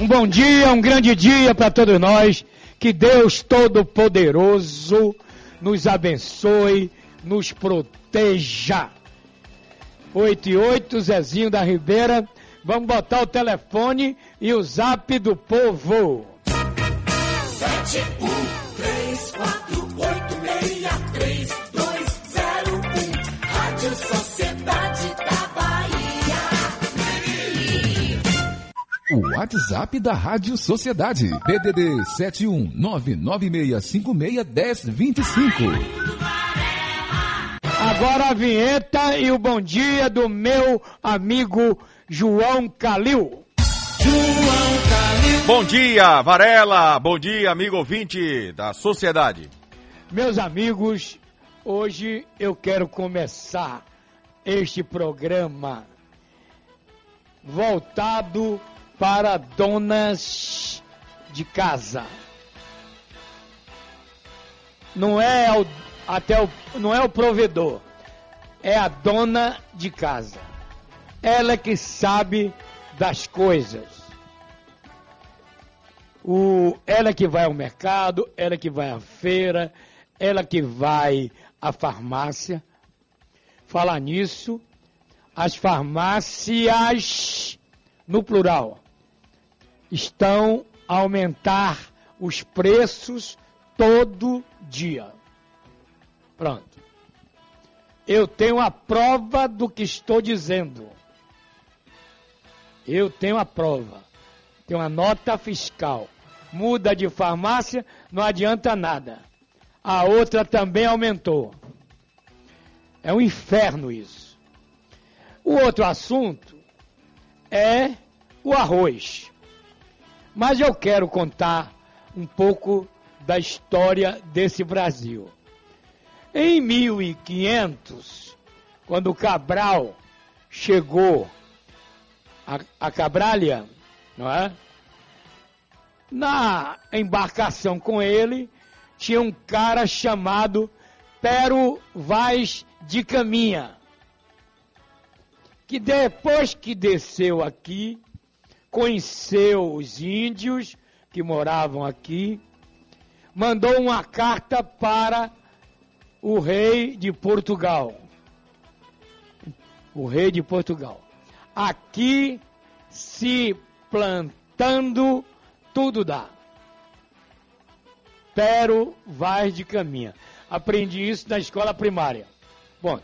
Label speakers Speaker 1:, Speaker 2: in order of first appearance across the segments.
Speaker 1: Um bom dia, um grande dia para todos nós. Que Deus Todo-Poderoso nos abençoe, nos proteja. 8 e 8, Zezinho da Ribeira. Vamos botar o telefone e o zap do povo.
Speaker 2: Sete, um, três, quatro, oito, meia, três, dois, zero, um. Rádio Sociedade da Bahia.
Speaker 3: O WhatsApp da Rádio Sociedade. PDD 71996561025.
Speaker 1: Agora a vinheta e o bom dia do meu amigo João Calil.
Speaker 4: Bom dia, Varela. Bom dia, amigo ouvinte da sociedade.
Speaker 1: Meus amigos, hoje eu quero começar este programa voltado para donas de casa. Não é o, até o, não é o provedor, é a dona de casa. Ela que sabe das coisas. O, ela que vai ao mercado, ela que vai à feira, ela que vai à farmácia. Falar nisso, as farmácias, no plural, estão a aumentar os preços todo dia. Pronto. Eu tenho a prova do que estou dizendo. Eu tenho a prova. Tenho a nota fiscal. Muda de farmácia, não adianta nada. A outra também aumentou. É um inferno isso. O outro assunto é o arroz. Mas eu quero contar um pouco da história desse Brasil. Em 1500, quando Cabral chegou a, a Cabralha, não é? Na embarcação com ele tinha um cara chamado Pero Vaz de Caminha, que depois que desceu aqui, conheceu os índios que moravam aqui, mandou uma carta para o rei de Portugal. O rei de Portugal. Aqui se plantando tudo dá. Pero vai de caminha. Aprendi isso na escola primária. Bom,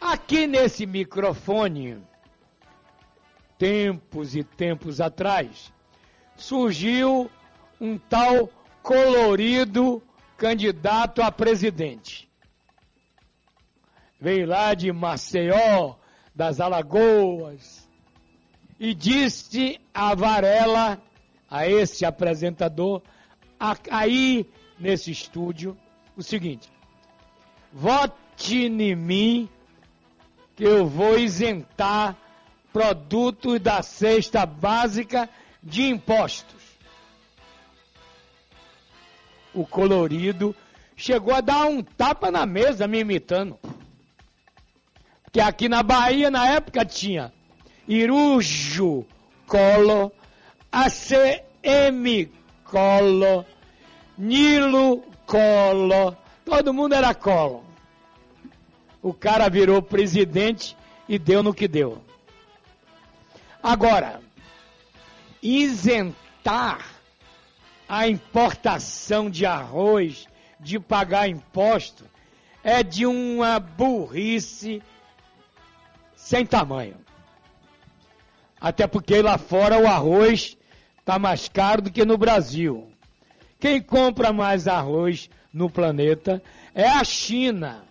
Speaker 1: aqui nesse microfone, tempos e tempos atrás, surgiu um tal colorido candidato a presidente. Veio lá de Maceió, das Alagoas, e disse a Varela, a esse apresentador, a- aí nesse estúdio, o seguinte: vote em mim que eu vou isentar produtos da cesta básica de impostos. O colorido chegou a dar um tapa na mesa me imitando. Porque aqui na Bahia, na época, tinha Irujo Colo, ACM Colo, Nilo Colo, todo mundo era Colo. O cara virou presidente e deu no que deu. Agora, isentar a importação de arroz, de pagar imposto, é de uma burrice sem tamanho. Até porque lá fora o arroz está mais caro do que no Brasil. Quem compra mais arroz no planeta é a China.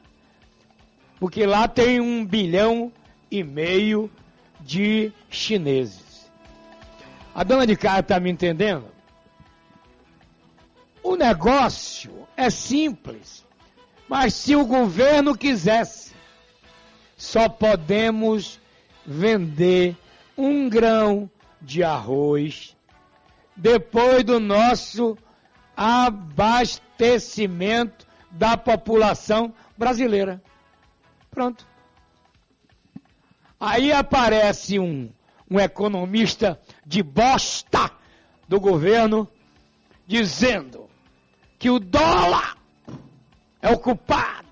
Speaker 1: Porque lá tem um bilhão e meio de chineses. A dona de casa está me entendendo? O negócio é simples, mas se o governo quisesse, só podemos vender um grão de arroz depois do nosso abastecimento da população brasileira. Pronto. Aí aparece um, um economista de bosta do governo dizendo que o dólar é o culpado.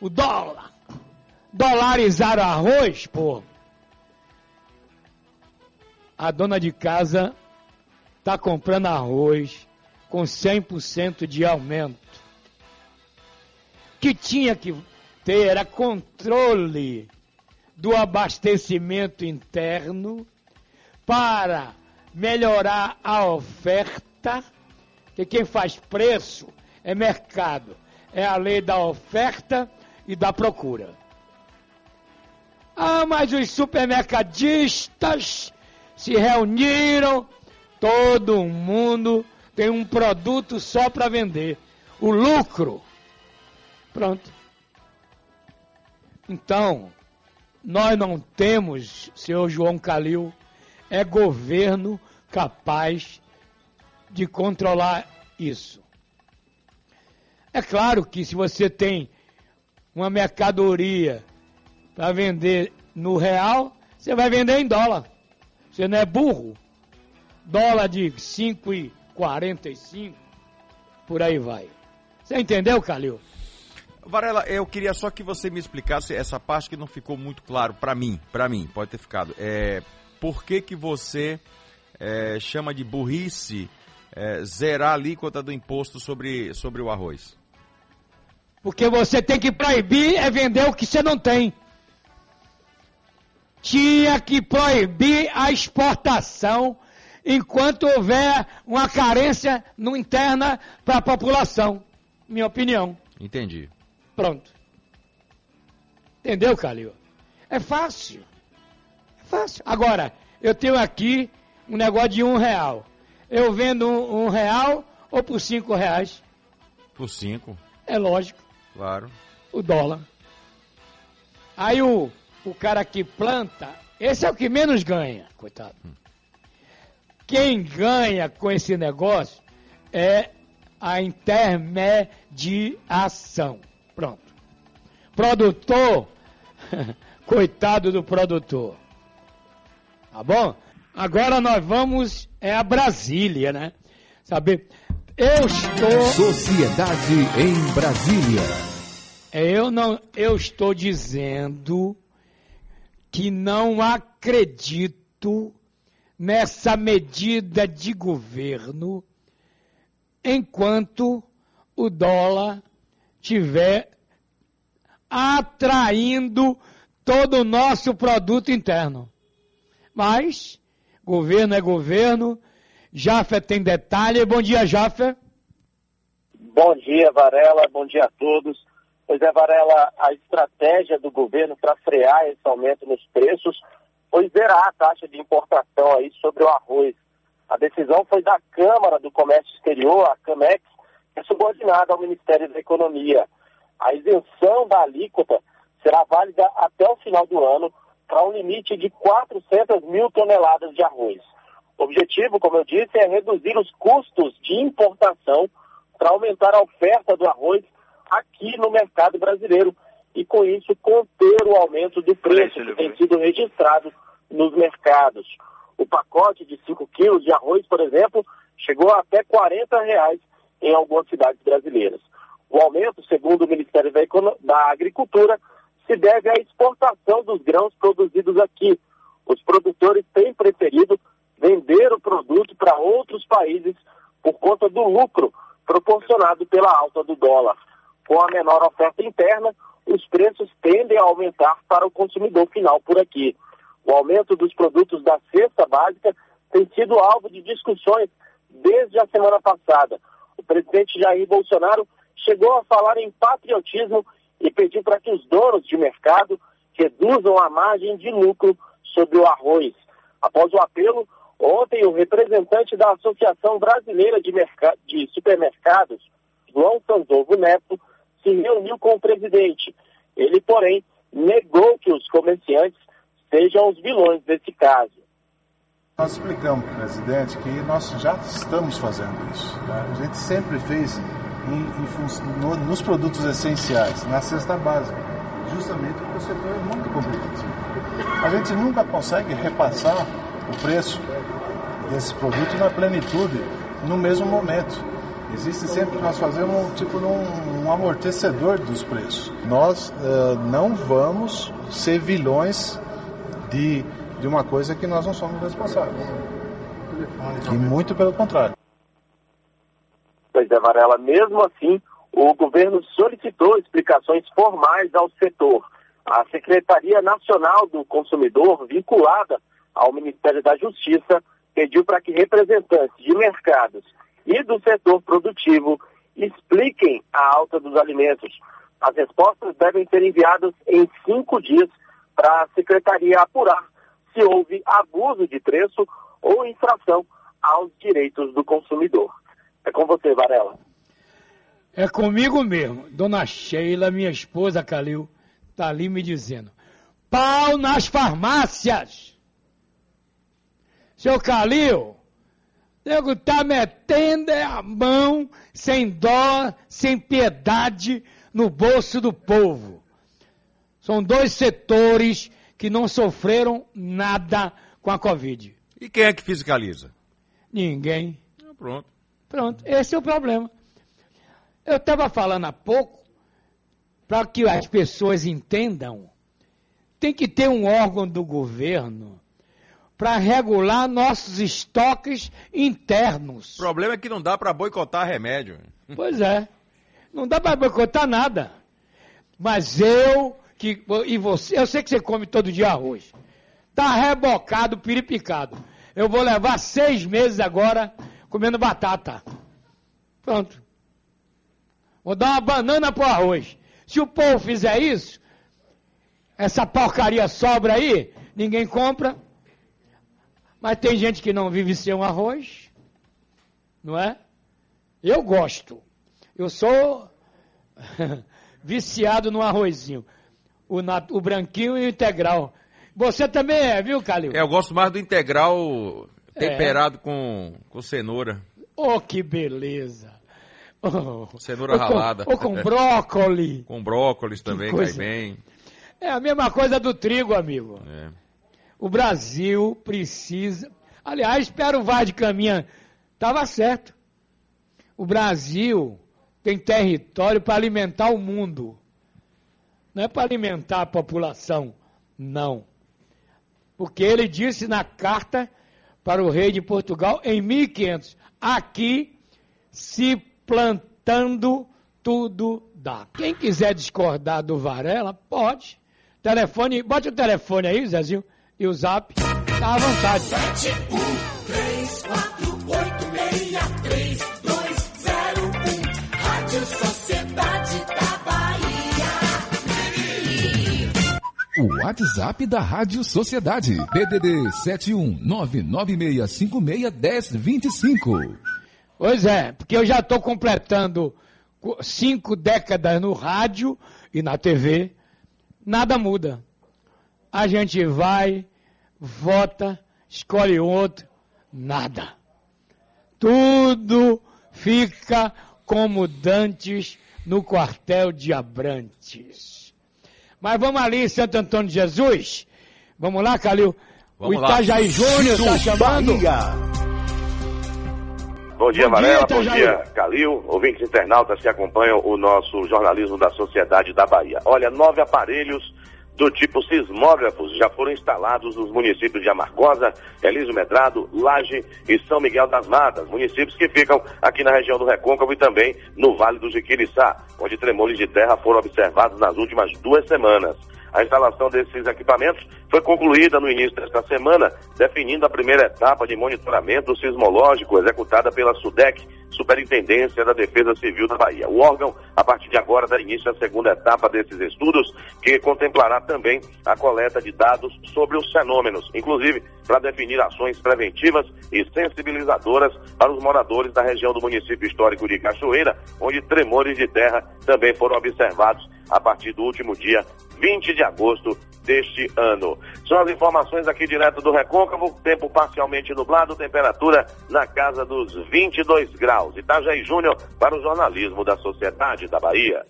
Speaker 1: O dólar. Dolarizar o arroz, pô. A dona de casa está comprando arroz com 100% de aumento. Que tinha que ter era controle do abastecimento interno para melhorar a oferta, que quem faz preço é mercado, é a lei da oferta e da procura. Ah, mas os supermercadistas se reuniram, todo mundo tem um produto só para vender. O lucro. Pronto. Então, nós não temos, senhor João Calil, é governo capaz de controlar isso. É claro que se você tem uma mercadoria para vender no real, você vai vender em dólar. Você não é burro. Dólar de 5,45, por aí vai. Você entendeu, Calil?
Speaker 4: Varela, eu queria só que você me explicasse essa parte que não ficou muito claro para mim, para mim, pode ter ficado. É, por que que você é, chama de burrice é, zerar a alíquota do imposto sobre, sobre o arroz?
Speaker 1: Porque você tem que proibir é vender o que você não tem. Tinha que proibir a exportação enquanto houver uma carência no interna para a população. Minha opinião.
Speaker 4: Entendi.
Speaker 1: Pronto. Entendeu, Calil? É fácil. É fácil. Agora, eu tenho aqui um negócio de um real. Eu vendo um, um real ou por cinco reais?
Speaker 4: Por cinco,
Speaker 1: É lógico.
Speaker 4: claro.
Speaker 1: o dólar. Aí o, o cara que planta, esse é o que menos ganha, coitado. Quem ganha com esse negócio é a intermediação. Pronto. Produtor, coitado do produtor. Tá bom? Agora nós vamos é a Brasília, né? Saber, eu estou
Speaker 3: Sociedade em Brasília.
Speaker 1: É, Eu não, eu estou dizendo que não acredito nessa medida de governo enquanto o dólar tiver atraindo todo o nosso produto interno. Mas governo é governo. Jafé tem detalhe. Bom dia, Jafé.
Speaker 5: Bom dia, Varela. Bom dia a todos. Pois é, Varela, a estratégia do governo para frear esse aumento nos preços foi zerar a taxa de importação aí sobre o arroz. A decisão foi da Câmara do Comércio Exterior, a CAMEX, que é subordinada ao Ministério da Economia. A isenção da alíquota será válida até o final do ano para um limite de 400 mil toneladas de arroz. O objetivo, como eu disse, é reduzir os custos de importação para aumentar a oferta do arroz aqui no mercado brasileiro e, com isso, conter o aumento do preço que tem sido registrado nos mercados. O pacote de 5 quilos de arroz, por exemplo, chegou a até 40 reais em algumas cidades brasileiras. O aumento, segundo o Ministério da Agricultura, se deve à exportação dos grãos produzidos aqui. Os produtores têm preferido vender o produto para outros países por conta do lucro proporcionado pela alta do dólar. Com a menor oferta interna, os preços tendem a aumentar para o consumidor final por aqui. O aumento dos produtos da cesta básica tem sido alvo de discussões desde a semana passada. O presidente Jair Bolsonaro chegou a falar em patriotismo e pediu para que os donos de mercado reduzam a margem de lucro sobre o arroz. Após o apelo, ontem o representante da Associação Brasileira de, de Supermercados, João Sandovo Neto, se reuniu com o presidente. Ele, porém, negou que os comerciantes sejam os vilões desse caso.
Speaker 6: Nós explicamos presidente que nós já estamos fazendo isso. Tá? A gente sempre fez em, em, no, nos produtos essenciais, na cesta básica, justamente porque o setor é muito competitivo. A gente nunca consegue repassar o preço desse produto na plenitude no mesmo momento. Existe sempre, nós fazemos um tipo um, um amortecedor dos preços. Nós uh, não vamos ser vilões de, de uma coisa que nós não somos responsáveis. E muito pelo contrário.
Speaker 5: Pois é, Varela, mesmo assim, o governo solicitou explicações formais ao setor. A Secretaria Nacional do Consumidor, vinculada ao Ministério da Justiça, pediu para que representantes de mercados e do setor produtivo expliquem a alta dos alimentos. As respostas devem ser enviadas em cinco dias para a Secretaria apurar se houve abuso de preço ou infração aos direitos do consumidor. É com você, Varela.
Speaker 1: É comigo mesmo. Dona Sheila, minha esposa Calil, está ali me dizendo: pau nas farmácias! Seu Calil, nego tá metendo a mão sem dó, sem piedade no bolso do povo. São dois setores que não sofreram nada com a Covid.
Speaker 4: E quem é que fiscaliza?
Speaker 1: Ninguém.
Speaker 4: Ah, pronto.
Speaker 1: Pronto, esse é o problema. Eu estava falando há pouco, para que as pessoas entendam, tem que ter um órgão do governo para regular nossos estoques internos.
Speaker 4: O problema é que não dá para boicotar remédio.
Speaker 1: Pois é. Não dá para boicotar nada. Mas eu que e você, eu sei que você come todo dia arroz. Tá rebocado, piripicado. Eu vou levar seis meses agora comendo batata. Pronto. Vou dar uma banana pro arroz. Se o povo fizer isso, essa porcaria sobra aí, ninguém compra. Mas tem gente que não vive sem um arroz, não é? Eu gosto. Eu sou viciado no arrozinho. O, nat, o branquinho e o integral. Você também é, viu, Calil?
Speaker 4: É, eu gosto mais do integral temperado é. com, com cenoura.
Speaker 1: Oh, que beleza!
Speaker 4: Oh, cenoura ou ralada.
Speaker 1: Com, ou com brócolis.
Speaker 4: com brócolis também, cai bem.
Speaker 1: É a mesma coisa do trigo, amigo. É. O Brasil precisa. Aliás, espero o Vaz de Caminha. Estava certo. O Brasil tem território para alimentar o mundo. Não é para alimentar a população. Não. Porque ele disse na carta para o rei de Portugal em 1500: aqui se plantando tudo dá. Quem quiser discordar do Varela, pode. Telefone, bote o telefone aí, Zezinho e o zap tá à vontade. 7, 1, 3, 4, 8, 6, 3, 2, 0, 1. Rádio Sociedade da Bahia.
Speaker 3: O WhatsApp da Rádio Sociedade. BDD 71996561025.
Speaker 1: Pois é, porque eu já estou completando cinco décadas no rádio e na TV. Nada muda a gente vai, vota, escolhe outro, nada. Tudo fica como dantes no quartel de Abrantes. Mas vamos ali, Santo Antônio de Jesus. Vamos lá, Calil. Vamos o Itajaí Júnior está chamando.
Speaker 7: Bom dia, Varela. Bom dia, Calil. Ouvintes internautas que acompanham o nosso jornalismo da Sociedade da Bahia. Olha, nove aparelhos do tipo sismógrafos já foram instalados nos municípios de Amargosa, Elísio Medrado, Laje e São Miguel das Matas, municípios que ficam aqui na região do Recôncavo e também no Vale do Jiquiriçá, onde tremores de terra foram observados nas últimas duas semanas. A instalação desses equipamentos foi concluída no início desta semana, definindo a primeira etapa de monitoramento sismológico executada pela SUDEC, Superintendência da Defesa Civil da Bahia. O órgão, a partir de agora, dá início à segunda etapa desses estudos, que contemplará também a coleta de dados sobre os fenômenos, inclusive para definir ações preventivas e sensibilizadoras para os moradores da região do município histórico de Cachoeira, onde tremores de terra também foram observados a partir do último dia 20 de agosto deste ano. São as informações aqui direto do Recôncavo, tempo parcialmente nublado, temperatura na casa dos 22 graus. Itajaí Júnior para o jornalismo da Sociedade da Bahia.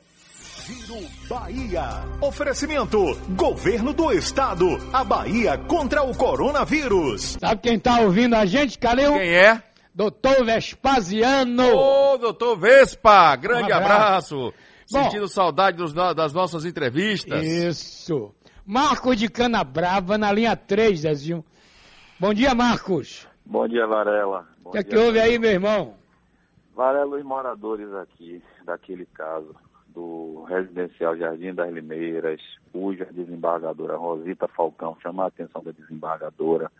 Speaker 8: Giro Bahia. Oferecimento: Governo do Estado. A Bahia contra o coronavírus.
Speaker 1: Sabe quem tá ouvindo a gente, Calil?
Speaker 4: Quem é?
Speaker 1: Doutor Vespasiano.
Speaker 4: Ô, doutor Vespa, grande
Speaker 1: Um abraço.
Speaker 4: abraço.
Speaker 1: Bom.
Speaker 4: Sentindo saudade dos das nossas entrevistas.
Speaker 1: Isso. Marcos de Canabrava na linha 3, Zezinho. Bom dia, Marcos.
Speaker 9: Bom dia, Varela.
Speaker 1: O que é que houve aí, meu irmão?
Speaker 9: Varela, os moradores aqui daquele caso, do residencial Jardim das Limeiras, cuja desembargadora Rosita Falcão chamou a atenção da desembargadora,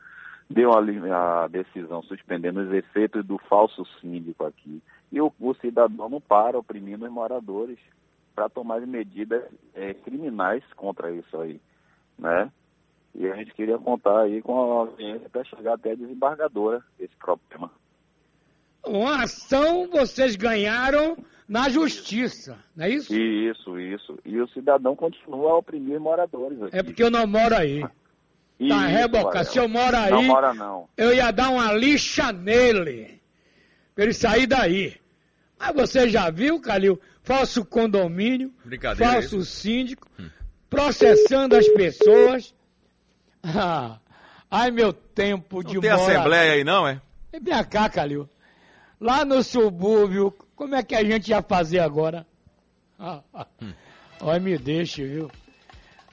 Speaker 9: deu a, a decisão suspendendo os efeitos do falso síndico aqui. E o, o cidadão não para oprimindo os moradores para tomar medidas eh, criminais contra isso aí, né? E a gente queria contar aí com a audiência para chegar até a desembargadora esse problema.
Speaker 1: Uma ação vocês ganharam na justiça, não é isso?
Speaker 9: Isso, isso. E o cidadão continua a oprimir moradores aqui.
Speaker 1: É porque eu não moro aí. Tá
Speaker 9: Isso,
Speaker 1: reboca.
Speaker 9: Varela.
Speaker 1: Se eu moro aí,
Speaker 9: Não mora não.
Speaker 1: eu ia dar uma lixa nele. Pra ele sair daí. Mas você já viu, Calil? Falso condomínio, falso
Speaker 4: é isso?
Speaker 1: síndico, processando as pessoas. Ah, ai, meu tempo de
Speaker 4: Não tem
Speaker 1: morar-
Speaker 4: assembleia aí não, é?
Speaker 1: Vem cá, Calil. Lá no subúrbio, como é que a gente ia fazer agora? Ah. Olha, me deixa, viu?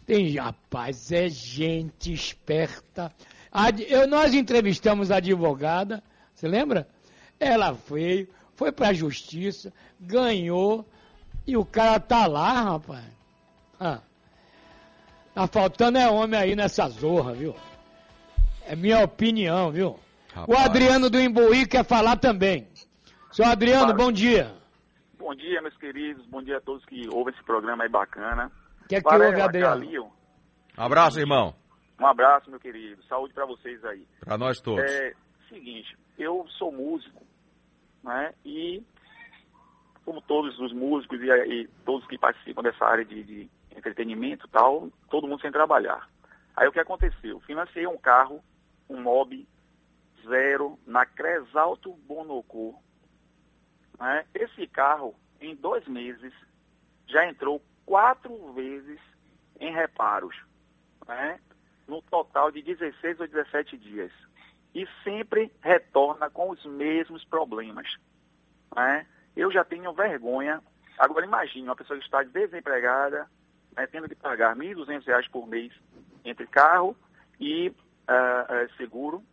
Speaker 1: Tem, rapaz, é gente esperta. Ad- eu, nós entrevistamos a advogada, você lembra? Ela veio, foi pra justiça, ganhou, e o cara tá lá, rapaz. Ah. Tá faltando é homem aí nessa zorra, viu? É minha opinião, viu? O
Speaker 4: Rapaz.
Speaker 1: Adriano do Imbuí quer falar também. Seu Adriano, bom dia.
Speaker 10: Bom dia, meus queridos. Bom dia a todos que ouvem esse programa aí bacana.
Speaker 1: O que é que
Speaker 10: Varela,
Speaker 1: houve, Adriano?
Speaker 10: Calil,
Speaker 4: Abraço, irmão.
Speaker 10: um abraço, meu querido. Saúde pra vocês aí.
Speaker 4: Pra nós todos.
Speaker 10: É, seguinte, eu sou músico, né? E como todos os músicos e, e todos que participam dessa área de, de entretenimento tal, todo mundo sem trabalhar. Aí o que aconteceu? Financei um carro, um Mob zero, na Cresalto Bonocô. Né? Esse carro, em dois meses, já entrou quatro vezes em reparos, né? no total de 16 ou 17 dias. E sempre retorna com os mesmos problemas. Né? Eu já tenho vergonha. Agora imagine uma pessoa que está desempregada, né, tendo que pagar R$ 1.200 por mês entre carro e ah, seguro,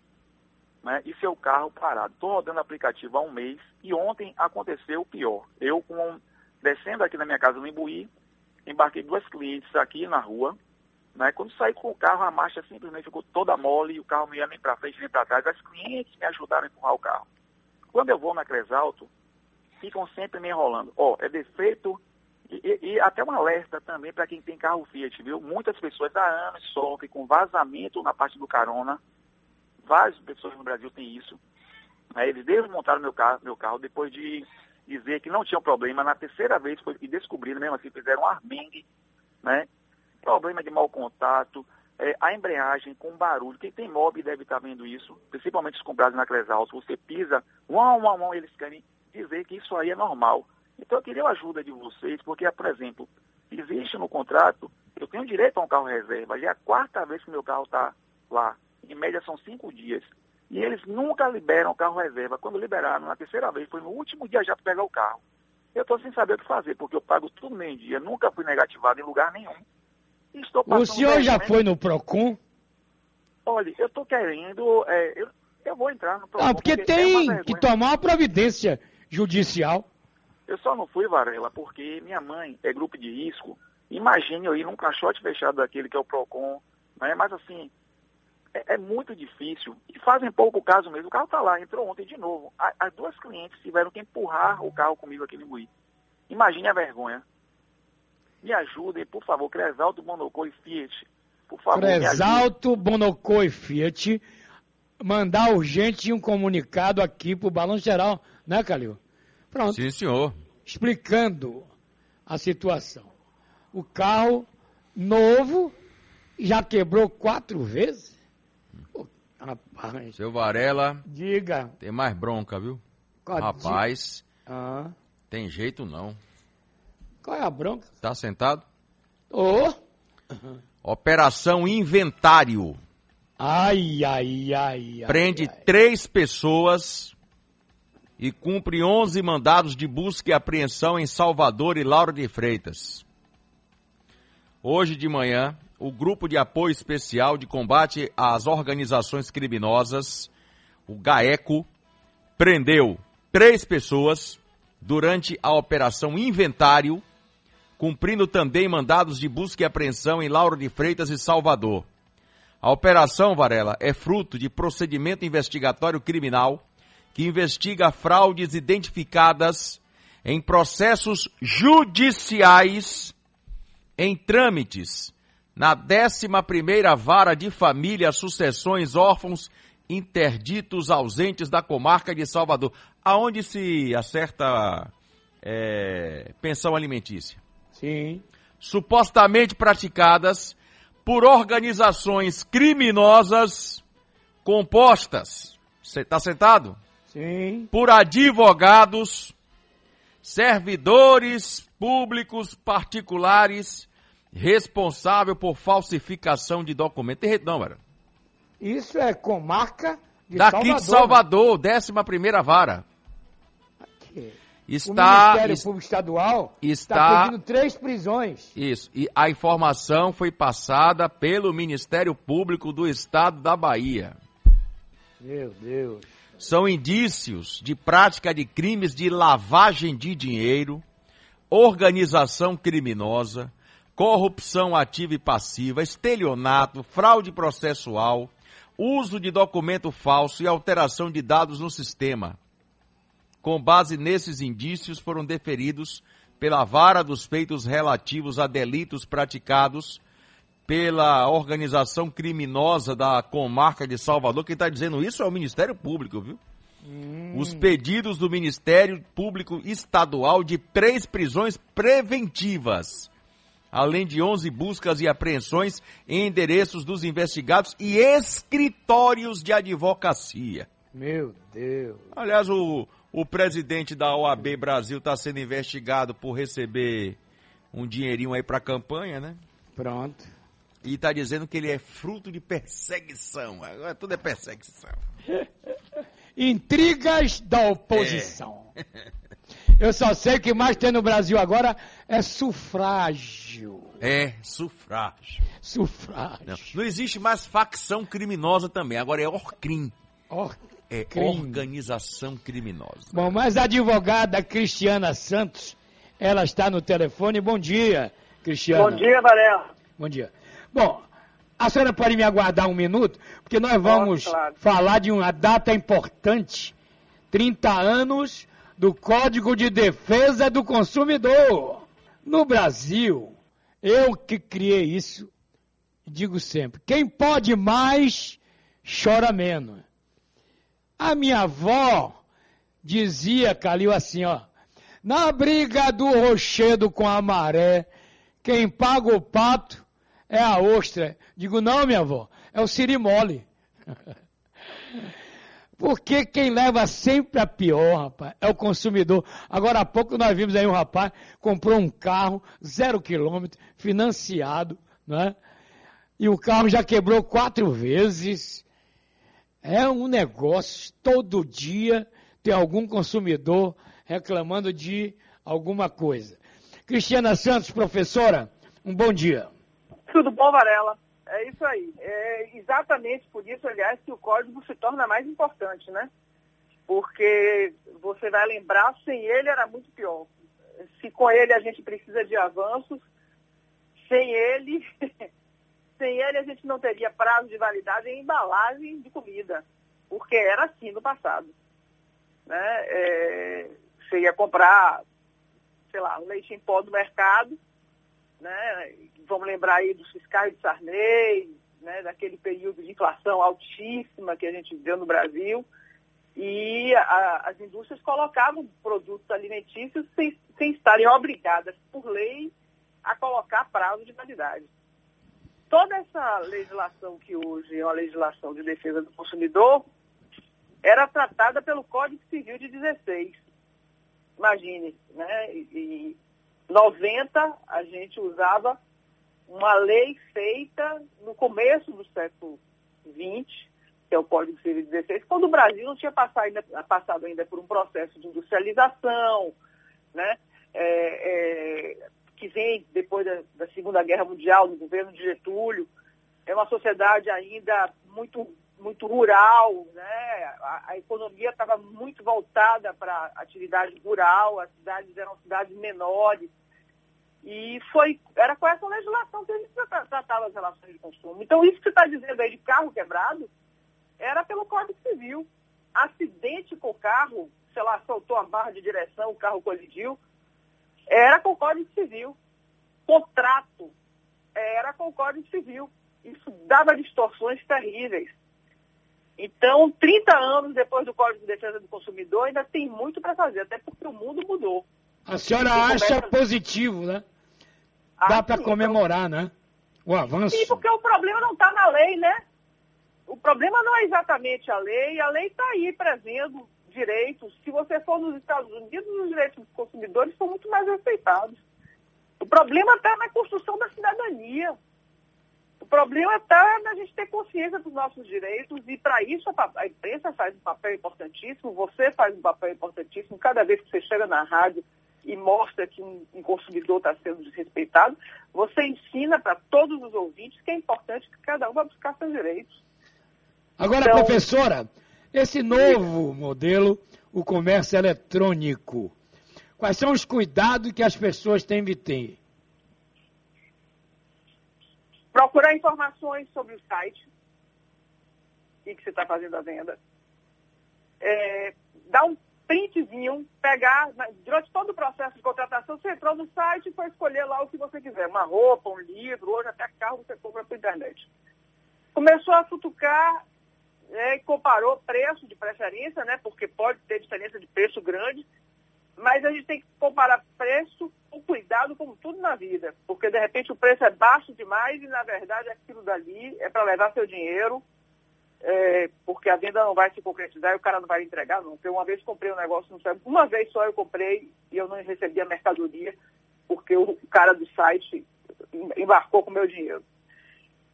Speaker 10: né, e seu carro parado. Estou rodando aplicativo há um mês e ontem aconteceu o pior. Eu, com, descendo aqui na minha casa no Imbuí, embarquei duas clientes aqui na rua. Né, quando saí com o carro, a marcha simplesmente ficou toda mole e o carro não ia nem para frente nem para trás. As clientes me ajudaram a empurrar o carro. Quando eu vou na Cresalto, ficam sempre me enrolando. Ó, é defeito e, e- e até um alerta também para quem tem carro Fiat, viu? Muitas pessoas há anos sofrem com vazamento na parte do carona. Várias pessoas no Brasil têm isso. Né? Eles desmontaram meu carro, meu carro depois de dizer que não tinha problema. Na terceira vez foi que descobriram, mesmo assim, fizeram um armengue, né? Problema de mau contato, é, a embreagem com barulho. Quem tem mob deve estar vendo isso, principalmente os comprados na Cresalto. Você pisa, uau, uau, uau, eles querem dizer que isso aí é normal. Então eu queria a ajuda de vocês, porque, por exemplo, existe no contrato, eu tenho direito a um carro reserva, já é a quarta vez que meu carro está lá. Em média são cinco dias. E eles nunca liberam o carro reserva. Quando liberaram, na terceira vez, foi no último dia já para pegar o carro. Eu estou sem saber o que fazer, porque eu pago tudo meio dia, nunca fui negativado em lugar nenhum. Estou
Speaker 1: O senhor já foi no PROCON?
Speaker 10: Olha, eu estou querendo. é, eu, eu vou entrar no
Speaker 1: Ah, porque
Speaker 10: é uma
Speaker 1: tem
Speaker 10: vergonha.
Speaker 1: que tomar uma providência judicial.
Speaker 10: Eu só não fui, Varela, porque minha mãe é grupo de risco. Imagine eu ir num caixote fechado daquele que é o PROCON, né? mas assim, é, é muito difícil. E fazem pouco caso mesmo. O carro está lá, entrou ontem de novo. A- As duas clientes tiveram que empurrar o carro comigo aqui no Imbuí. Imagine a vergonha. Me ajudem, por favor, Cresalto, Monocô e Fiat. Por favor.
Speaker 1: Cresalto, Bonocô e Fiat mandar urgente um comunicado aqui pro Balanço Geral, né, Calil? Pronto.
Speaker 4: Sim, senhor.
Speaker 1: Explicando a situação. O carro novo, já quebrou quatro vezes? Pô, rapaz.
Speaker 4: Seu Varela.
Speaker 1: Diga.
Speaker 4: Tem mais bronca, viu?
Speaker 1: Qual
Speaker 4: rapaz.
Speaker 1: Ah.
Speaker 4: Tem jeito não.
Speaker 1: Qual é a bronca?
Speaker 4: Tá sentado?
Speaker 1: Ô. Oh.
Speaker 4: Operação Inventário.
Speaker 1: Ai, ai, ai.
Speaker 4: Prende
Speaker 1: ai,
Speaker 4: três pessoas e cumpre 11 mandados de busca e apreensão em Salvador e Lauro de Freitas. Hoje de manhã, o Grupo de Apoio Especial de Combate às Organizações Criminosas, o GAECO, prendeu três pessoas durante a Operação Inventário, cumprindo também mandados de busca e apreensão em Lauro de Freitas e Salvador. A operação, Varela, é fruto de procedimento investigatório criminal que investiga fraudes identificadas em processos judiciais em trâmites na 11ª Vara de Família, Sucessões, Órfãos, Interditos, Ausentes da Comarca de Salvador, aonde se acerta é, pensão alimentícia.
Speaker 1: Sim.
Speaker 4: Supostamente praticadas por organizações criminosas compostas. Você está sentado?
Speaker 1: Sim.
Speaker 4: Por advogados, servidores públicos particulares responsável por falsificação de documentos. Não, cara.
Speaker 1: Isso é comarca de
Speaker 4: Daqui
Speaker 1: Salvador,
Speaker 4: de Salvador, né? 11 primeira vara. Está,
Speaker 1: o Ministério Público Estadual
Speaker 4: está
Speaker 1: pedindo três prisões.
Speaker 4: Isso. E a informação foi passada pelo Ministério Público do Estado da Bahia.
Speaker 1: Meu Deus.
Speaker 4: São indícios de prática de crimes de lavagem de dinheiro, organização criminosa, corrupção ativa e passiva, estelionato, fraude processual, uso de documento falso e alteração de dados no sistema. Com base nesses indícios, foram deferidos pela vara dos feitos relativos a delitos praticados pela organização criminosa da comarca de Salvador. Quem está dizendo isso é o Ministério Público, viu? Hum. Os pedidos do Ministério Público Estadual de três prisões preventivas, além de 11 buscas e apreensões em endereços dos investigados e escritórios de advocacia.
Speaker 1: Meu Deus.
Speaker 4: Aliás, o, o presidente da OAB Brasil está sendo investigado por receber um dinheirinho aí para a campanha, né?
Speaker 1: Pronto.
Speaker 4: E está dizendo que ele é fruto de perseguição. Agora tudo é perseguição.
Speaker 1: Intrigas da oposição. É. Eu só sei que mais tem no Brasil agora é sufrágio.
Speaker 4: É, sufrágio.
Speaker 1: Sufrágio.
Speaker 4: Não, não existe mais facção criminosa também, agora é Orcrim.
Speaker 1: Orcrim.
Speaker 4: É organização criminosa.
Speaker 1: Bom, mas a advogada Cristiana Santos, ela está no telefone. Bom dia, Cristiana.
Speaker 11: Bom dia, Varela.
Speaker 1: Bom dia. Bom, a senhora pode me aguardar um minuto? Porque nós vamos claro. falar de uma data importante. 30 anos do Código de Defesa do Consumidor. No Brasil, eu que criei isso, digo sempre, quem pode mais, chora menos. A minha avó dizia, Calil, assim, ó, na briga do rochedo com a maré, quem paga o pato é a ostra. Digo, não, minha avó, é o sirimole. Porque quem leva sempre a pior, rapaz, é o consumidor. Agora há pouco nós vimos aí um rapaz comprou um carro, zero quilômetro, financiado, né? E o carro já quebrou quatro vezes. É um negócio, todo dia tem algum consumidor reclamando de alguma coisa. Cristiana Santos, professora, um bom dia.
Speaker 11: Tudo bom, Varela? É isso aí. É exatamente por isso, aliás, que o código se torna mais importante, né? Porque você vai lembrar, sem ele era muito pior. Se com ele a gente precisa de avanços, sem ele Sem ele, a gente não teria prazo de validade em embalagem de comida, porque era assim no passado. Né? É, você ia comprar, sei lá, um leite em pó do mercado, né? vamos lembrar aí dos fiscais de Sarney, né? daquele período de inflação altíssima que a gente viveu no Brasil, e a, as indústrias colocavam produtos alimentícios sem, sem estarem obrigadas por lei a colocar prazo de validade. Toda essa legislação que hoje é uma legislação de defesa do consumidor era tratada pelo Código Civil de 16. Imagine, né? Em 90 a gente usava uma lei feita no começo do século XX, que é o Código Civil de 16, quando o Brasil não tinha passado ainda, passado ainda por um processo de industrialização, né? É, é, que vem depois da, da, Segunda Guerra Mundial, no governo de Getúlio. É uma sociedade ainda muito, muito rural, né? a, a economia estava muito voltada para atividade rural, as cidades eram cidades menores. E foi, era com essa legislação que a gente tratava as relações de consumo. Então, isso que você está dizendo aí de carro quebrado, era pelo Código Civil. Acidente com o carro, sei lá, soltou a barra de direção, o carro colidiu, era com o Código Civil. Contrato era com o Código Civil. Isso dava distorções terríveis. Então, 30 anos depois do Código de Defesa do Consumidor, ainda tem muito para fazer, até porque o mundo mudou.
Speaker 1: A senhora acha positivo, né? Dá ah, para comemorar, então... né? O avanço.
Speaker 11: Sim, porque o problema não está na lei, né? O problema não é exatamente a lei, a lei está aí prevendo direitos. Se você for nos Estados Unidos, os direitos dos consumidores são muito mais respeitados. O problema está na construção da cidadania. O problema está na gente ter consciência dos nossos direitos e, para isso, a, imprensa faz um papel importantíssimo, você faz um papel importantíssimo. Cada vez que você chega na rádio e mostra que um, um consumidor está sendo desrespeitado, você ensina para todos os ouvintes que é importante que cada um vá buscar seus direitos.
Speaker 1: Agora, então, professora, esse novo modelo, o comércio eletrônico, quais são os cuidados que as pessoas têm de ter?
Speaker 11: Procurar informações sobre o site e que você está fazendo a venda. É, dar um printzinho, pegar, durante todo o processo de contratação, você entrou no site e foi escolher lá o que você quiser, uma roupa, um livro, hoje até carro você compra pela internet. Começou a futucar é, comparou preço de preferência, né, porque pode ter diferença de preço grande, mas a gente tem que comparar preço com cuidado, como tudo na vida, porque de repente o preço é baixo demais e na verdade aquilo dali é para levar seu dinheiro, é, porque a venda não vai se concretizar e o cara não vai entregar, não. Eu uma vez comprei um negócio, não uma vez só eu comprei e eu não recebi a mercadoria, porque o cara do site embarcou com o meu dinheiro.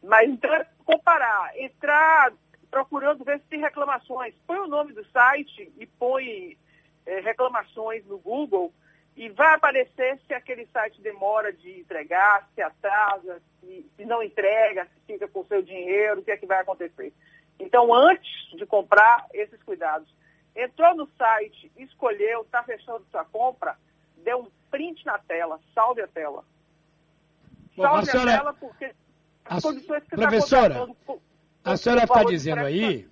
Speaker 11: Mas então, comparar, entrar procurando ver se tem reclamações. Põe o nome do site e põe é, reclamações no Google e vai aparecer se aquele site demora de entregar, se atrasa, se, se não entrega, se fica com o seu dinheiro, o que é que vai acontecer. Então, antes de comprar, esses cuidados. Entrou no site, escolheu, está fechando sua compra, dê um print na tela, salve a tela. Salve
Speaker 1: a, senhora,
Speaker 11: tela porque as a, condições que
Speaker 1: você está contratando a senhora está dizendo aí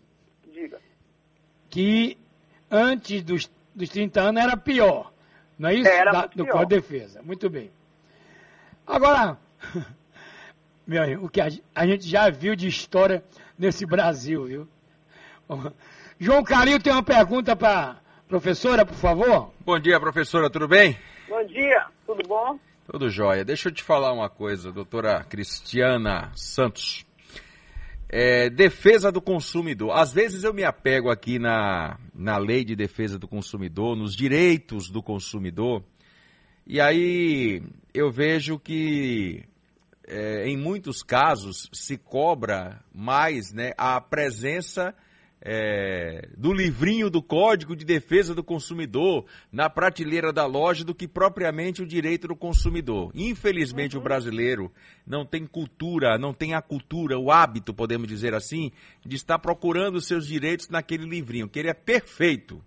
Speaker 1: que antes dos, dos 30 anos era pior, não é isso?
Speaker 11: Era da,
Speaker 1: do Código de Defesa. Muito bem. Agora, meu amigo, o que a, a, gente já viu de história nesse Brasil, viu? João Calil tem uma pergunta para a professora, por favor.
Speaker 4: Bom dia, professora, tudo bem?
Speaker 11: Bom dia, tudo bom?
Speaker 4: Tudo jóia. Deixa eu te falar uma coisa, doutora Cristiana Santos é, defesa do consumidor. Às vezes eu me apego aqui na, na lei de defesa do consumidor, nos direitos do consumidor, e aí eu vejo que é, em muitos casos se cobra mais né, a presença é, do livrinho do Código de Defesa do Consumidor na prateleira da loja do que propriamente o direito do consumidor. Infelizmente, uhum. o brasileiro não tem cultura, não tem a cultura, o hábito, podemos dizer assim, de estar procurando os seus direitos naquele livrinho, que ele é perfeito.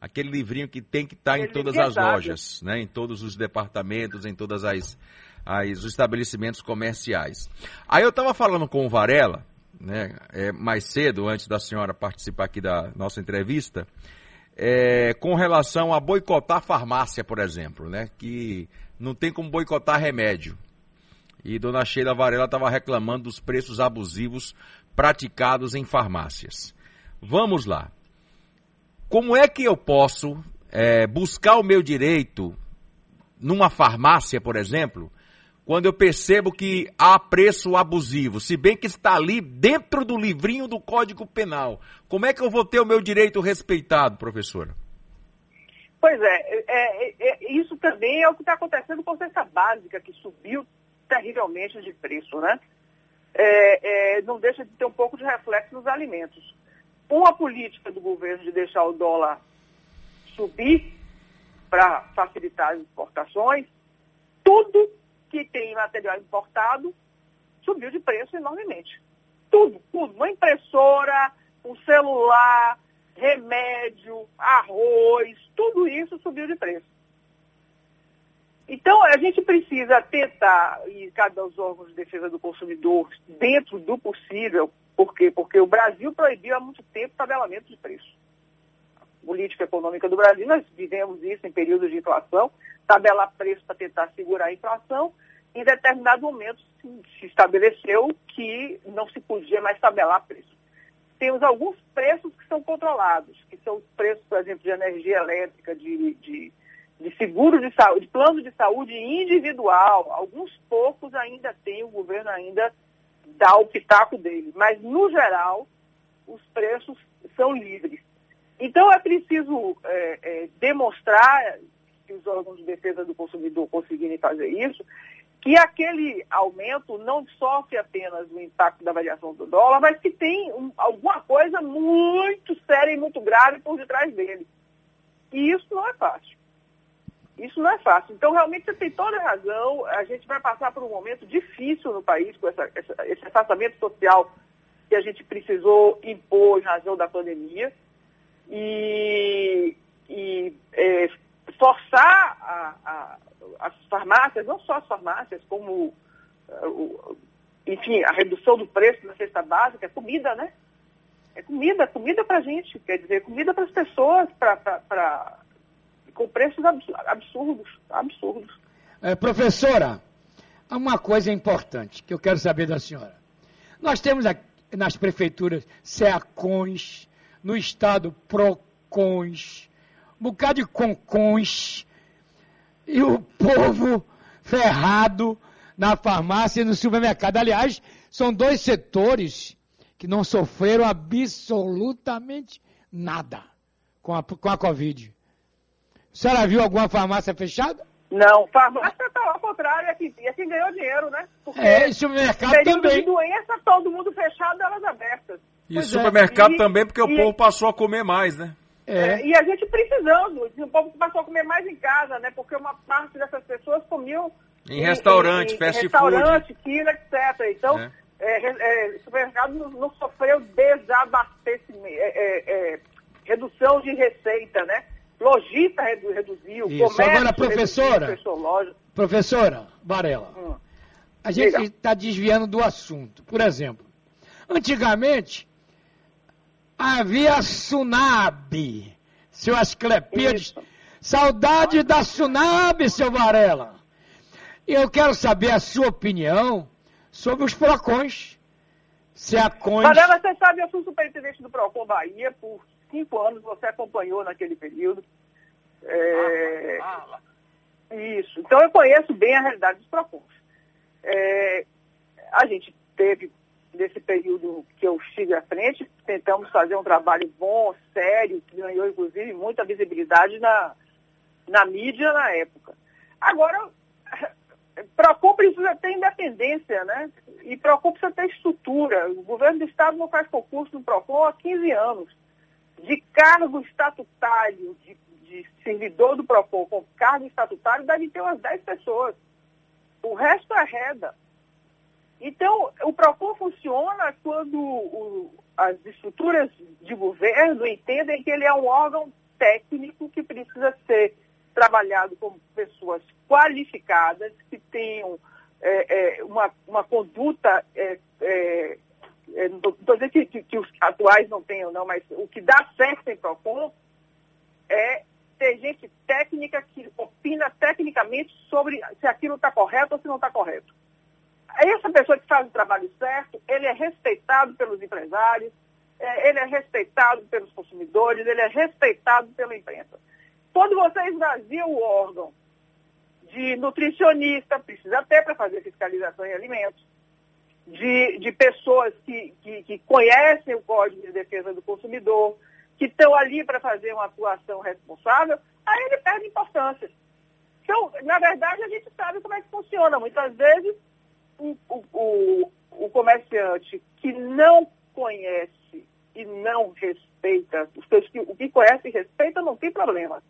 Speaker 4: Aquele livrinho que tem que estar em todas as lojas, né, em todos os departamentos, em todas as, as os estabelecimentos comerciais. Aí eu estava falando com o Varela, né, é, mais cedo, antes da senhora participar aqui da nossa entrevista, é, com relação a boicotar farmácia, por exemplo, né, que não tem como boicotar remédio. E dona Sheila Varela estava reclamando dos preços abusivos praticados em farmácias. Vamos lá. Como é que eu posso é, buscar o meu direito numa farmácia, por exemplo, quando eu percebo que há preço abusivo, se bem que está ali dentro do livrinho do Código Penal? Como é que eu vou ter o meu direito respeitado, professora?
Speaker 11: Pois é, é, é, é isso também é o que está acontecendo com a cesta básica, que subiu terrivelmente de preço, né? É, é, não deixa de ter um pouco de reflexo nos alimentos. Com a política do governo de deixar o dólar subir para facilitar as exportações, tudo que tem material importado subiu de preço enormemente. Tudo, tudo. Uma impressora, um celular, remédio, arroz, tudo isso subiu de preço. Então, a gente precisa tentar, e cabe aos órgãos de defesa do consumidor, dentro do possível, por quê? Porque o Brasil proibiu há muito tempo tabelamento de preço. Política econômica do Brasil, nós vivemos isso em períodos de inflação, tabelar preço para tentar segurar a inflação, em determinado momento se estabeleceu que não se podia mais tabelar preço. Temos alguns preços que são controlados, que são os preços, por exemplo, de energia elétrica, de, de, de seguro de saúde, de plano de saúde individual. Alguns poucos ainda tem, o governo ainda dá o pitaco dele. Mas, no geral, os preços são livres. Então, é preciso é, é, demonstrar, que os órgãos de defesa do consumidor conseguirem fazer isso, que aquele aumento não sofre apenas o impacto da variação do dólar, mas que tem um, alguma coisa muito séria e muito grave por detrás dele. E isso não é fácil. Isso não é fácil. Então, realmente, você tem toda a razão. A gente vai passar por um momento difícil no país com essa, essa, esse afastamento social que a gente precisou impor em razão da pandemia. E, e é, forçar a, a as farmácias, não só as farmácias, como, uh, enfim, a redução do preço da cesta básica, é comida, né? É comida, comida para a gente, quer dizer, comida para as pessoas, pra, pra, pra, com preços absurdos, absurdos.
Speaker 1: É, professora, há uma coisa importante que eu quero saber da senhora. Nós temos aqui, nas prefeituras SEACONs, no estado PROCONs, um bocado de CONCONs, e o povo ferrado na farmácia e no supermercado. Aliás, são dois setores que não sofreram absolutamente nada com a, com a Covid. A senhora viu alguma farmácia fechada?
Speaker 11: Não, farmácia está ao contrário, é quem, é quem ganhou dinheiro, né?
Speaker 1: Porque é, e supermercado também.
Speaker 11: de doença, todo mundo fechado, elas abertas.
Speaker 4: E pois é. supermercado é. também, porque e, o povo passou a comer mais, né?
Speaker 11: É. É, e a gente precisando, o povo passou a comer mais em casa, né? Porque uma parte dessas pessoas comiam
Speaker 4: em, em restaurante, em, fast
Speaker 11: restaurante, food. quilo, etc. Então, é. é, é, o supermercado não, não sofreu desabastecimento, é, redução de receita, né? Lojista redu, reduziu,
Speaker 1: Isso. comércio Agora, professora, reduziu, professora Varela, hum. a gente está desviando do assunto. Por exemplo, antigamente havia Sunab, seu Asclepíades. Saudade da Sunab, seu Varela. Eu quero saber a sua opinião sobre os PROCONs. Se a CONs...
Speaker 11: Varela, você sabe, eu fui superintendente do PROCON Bahia por cinco anos, você acompanhou naquele período. É... Isso. Então eu conheço bem a realidade dos PROCONs. É... A gente teve nesse período que eu estive à frente, tentamos fazer um trabalho bom, sério, que ganhou inclusive muita visibilidade na, na mídia na época. Agora, Procon precisa ter independência, né? E Procon precisa ter estrutura. O governo do Estado não faz concurso no Procon há 15 anos. De cargo estatutário, de, de servidor do Procon com cargo estatutário, deve ter umas 10 pessoas. O resto é reda. Então, o PROCON funciona quando o, as estruturas de governo entendem que ele é um órgão técnico que precisa ser trabalhado com pessoas qualificadas, que tenham é, é, uma, uma conduta, é, é, é não estou dizendo que, que, que, os atuais não tenham, não, mas o que dá certo em PROCON é ter gente técnica que opina tecnicamente sobre se aquilo está correto ou se não está correto essa pessoa que faz o trabalho certo, ele é respeitado pelos empresários, é, ele é respeitado pelos consumidores, ele é respeitado pela imprensa. Quando você esvazia o órgão de nutricionista, precisa ter para fazer fiscalização em alimentos, de, de pessoas que, que, que conhecem o Código de Defesa do Consumidor, que estão ali para fazer uma atuação responsável, aí ele perde importância. Então, na verdade, a gente sabe como é que funciona. Muitas vezes, o, o, o comerciante que não conhece e não respeita, os seus, o que conhece e respeita não tem problema,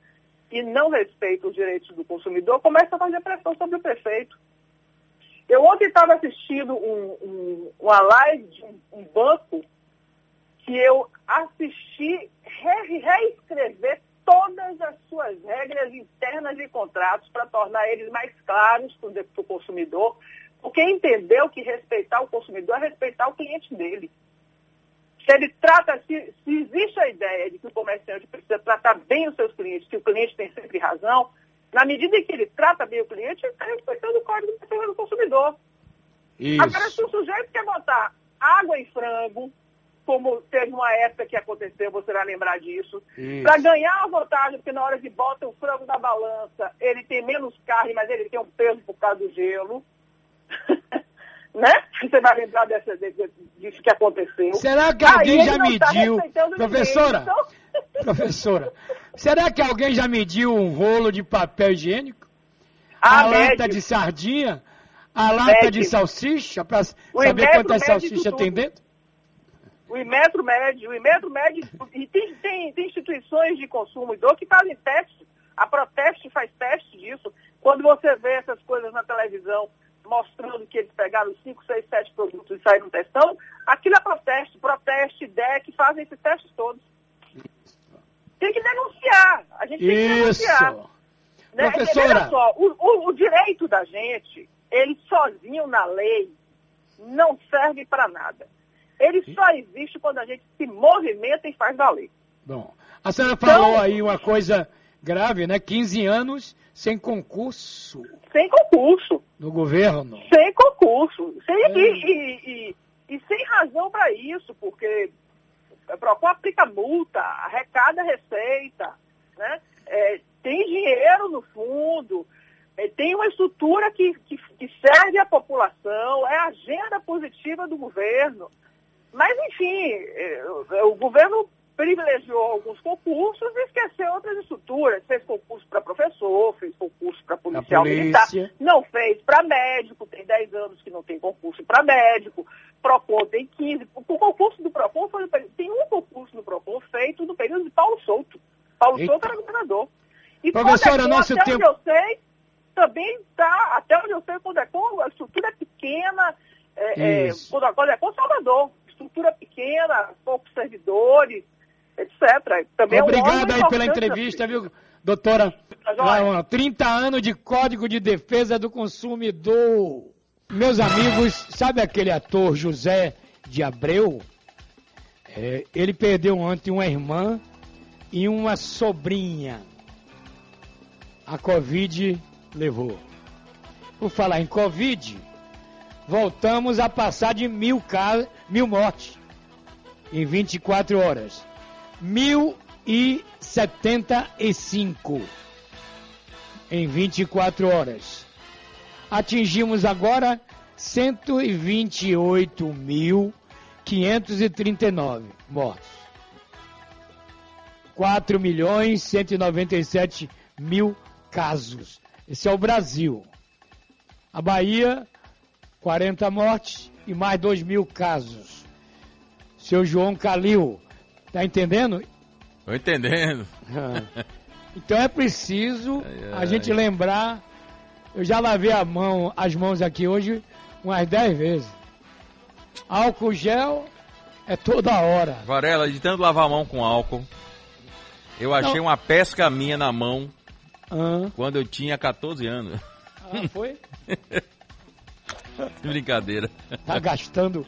Speaker 11: e não respeita os direitos do consumidor, começa a fazer pressão sobre o prefeito. Eu ontem estava assistindo um, um, uma live de um, um banco que eu assisti re reescrever todas as suas regras internas de contratos para tornar eles mais claros para o consumidor, porque entendeu que respeitar o consumidor é respeitar o cliente dele. Se ele trata, se, se existe a ideia de que o comerciante precisa tratar bem os seus clientes, que o cliente tem sempre razão, na medida em que ele trata bem o cliente, ele está respeitando o Código de Defesa do Consumidor. Isso. Agora, se o sujeito quer botar água em frango, como teve uma época que aconteceu, você vai lembrar disso, para ganhar a vantagem, porque na hora que bota o frango na balança, ele tem menos carne, mas ele tem um peso por causa do gelo. né? Você vai lembrar dessa, disso que aconteceu.
Speaker 1: Será que alguém Aí já tá mediu, tá professora? Ninguém, então... professora, será que alguém já mediu um rolo de papel higiênico? Ah, a médio. lata de sardinha? A lata médio. de salsicha, para saber quantas salsichas tem dentro?
Speaker 11: O Imetro mede, o Imetro mede, e tem, tem, tem instituições de consumidor que fazem teste, a Proteste faz teste disso. Quando você vê essas coisas na televisão, mostrando que eles pegaram 5, 6, 7 produtos e saíram testando, aquilo é protesto, proteste, DEC, fazem esses testes todos. Tem que denunciar, a gente tem que denunciar. Né?
Speaker 1: Professora...
Speaker 11: Olha só, o, o, o direito da gente, ele sozinho na lei, não serve para nada. Ele só existe quando a gente se movimenta e faz valer.
Speaker 1: Bom, a senhora falou então, aí uma coisa grave, né? 15 anos sem concurso.
Speaker 11: Sem concurso.
Speaker 1: No governo.
Speaker 11: Sem concurso. Sem, é. e, e, e, e, sem razão para isso, porque a Procon aplica multa, arrecada receita, né? É, tem dinheiro no fundo, é, tem uma estrutura que, que, que serve à população, é a agenda positiva do governo. Mas, enfim, é, o governo privilegiou alguns concursos e esqueceu outras estruturas. Fez concurso para professor, fez concurso para policial militar, não fez para médico, tem 10 anos que não tem concurso para médico, PROCON tem 15. O concurso do PROCON foi tem um concurso do PROCON feito no período de Paulo Souto. Paulo Eita. Souto era governador.
Speaker 1: E Professora, nosso
Speaker 11: até
Speaker 1: tempo...
Speaker 11: onde eu sei, também está, até onde eu sei, quando é com, a estrutura é pequena, é, é, é com Salvador, estrutura pequena, poucos servidores, etc. Também
Speaker 1: Obrigado é um aí pela entrevista, viu, doutora? Tá 30 anos de Código de Defesa do Consumidor. Meus amigos, sabe aquele ator José de Abreu? É, ele perdeu ontem uma irmã e uma sobrinha. A Covid levou. Por falar em Covid, voltamos a passar de mil, casos, mil mortes em 24 horas. 1075 em 24 horas. Atingimos agora 128.539 mortos. 4 milhões 197 mil casos. Esse é o Brasil. A Bahia, 40 mortes e mais 2 mil casos. Seu João Calil, Tá entendendo?
Speaker 4: Tô entendendo.
Speaker 1: Então é preciso ai, ai. a gente lembrar. Eu já lavei a mão, as mãos aqui hoje umas 10 vezes. Álcool gel é toda hora.
Speaker 4: Varela, de tanto lavar a mão com álcool, eu achei Não. uma pesca minha na mão ah. quando eu tinha 14 anos.
Speaker 1: Ah, foi?
Speaker 4: Brincadeira.
Speaker 1: Tá gastando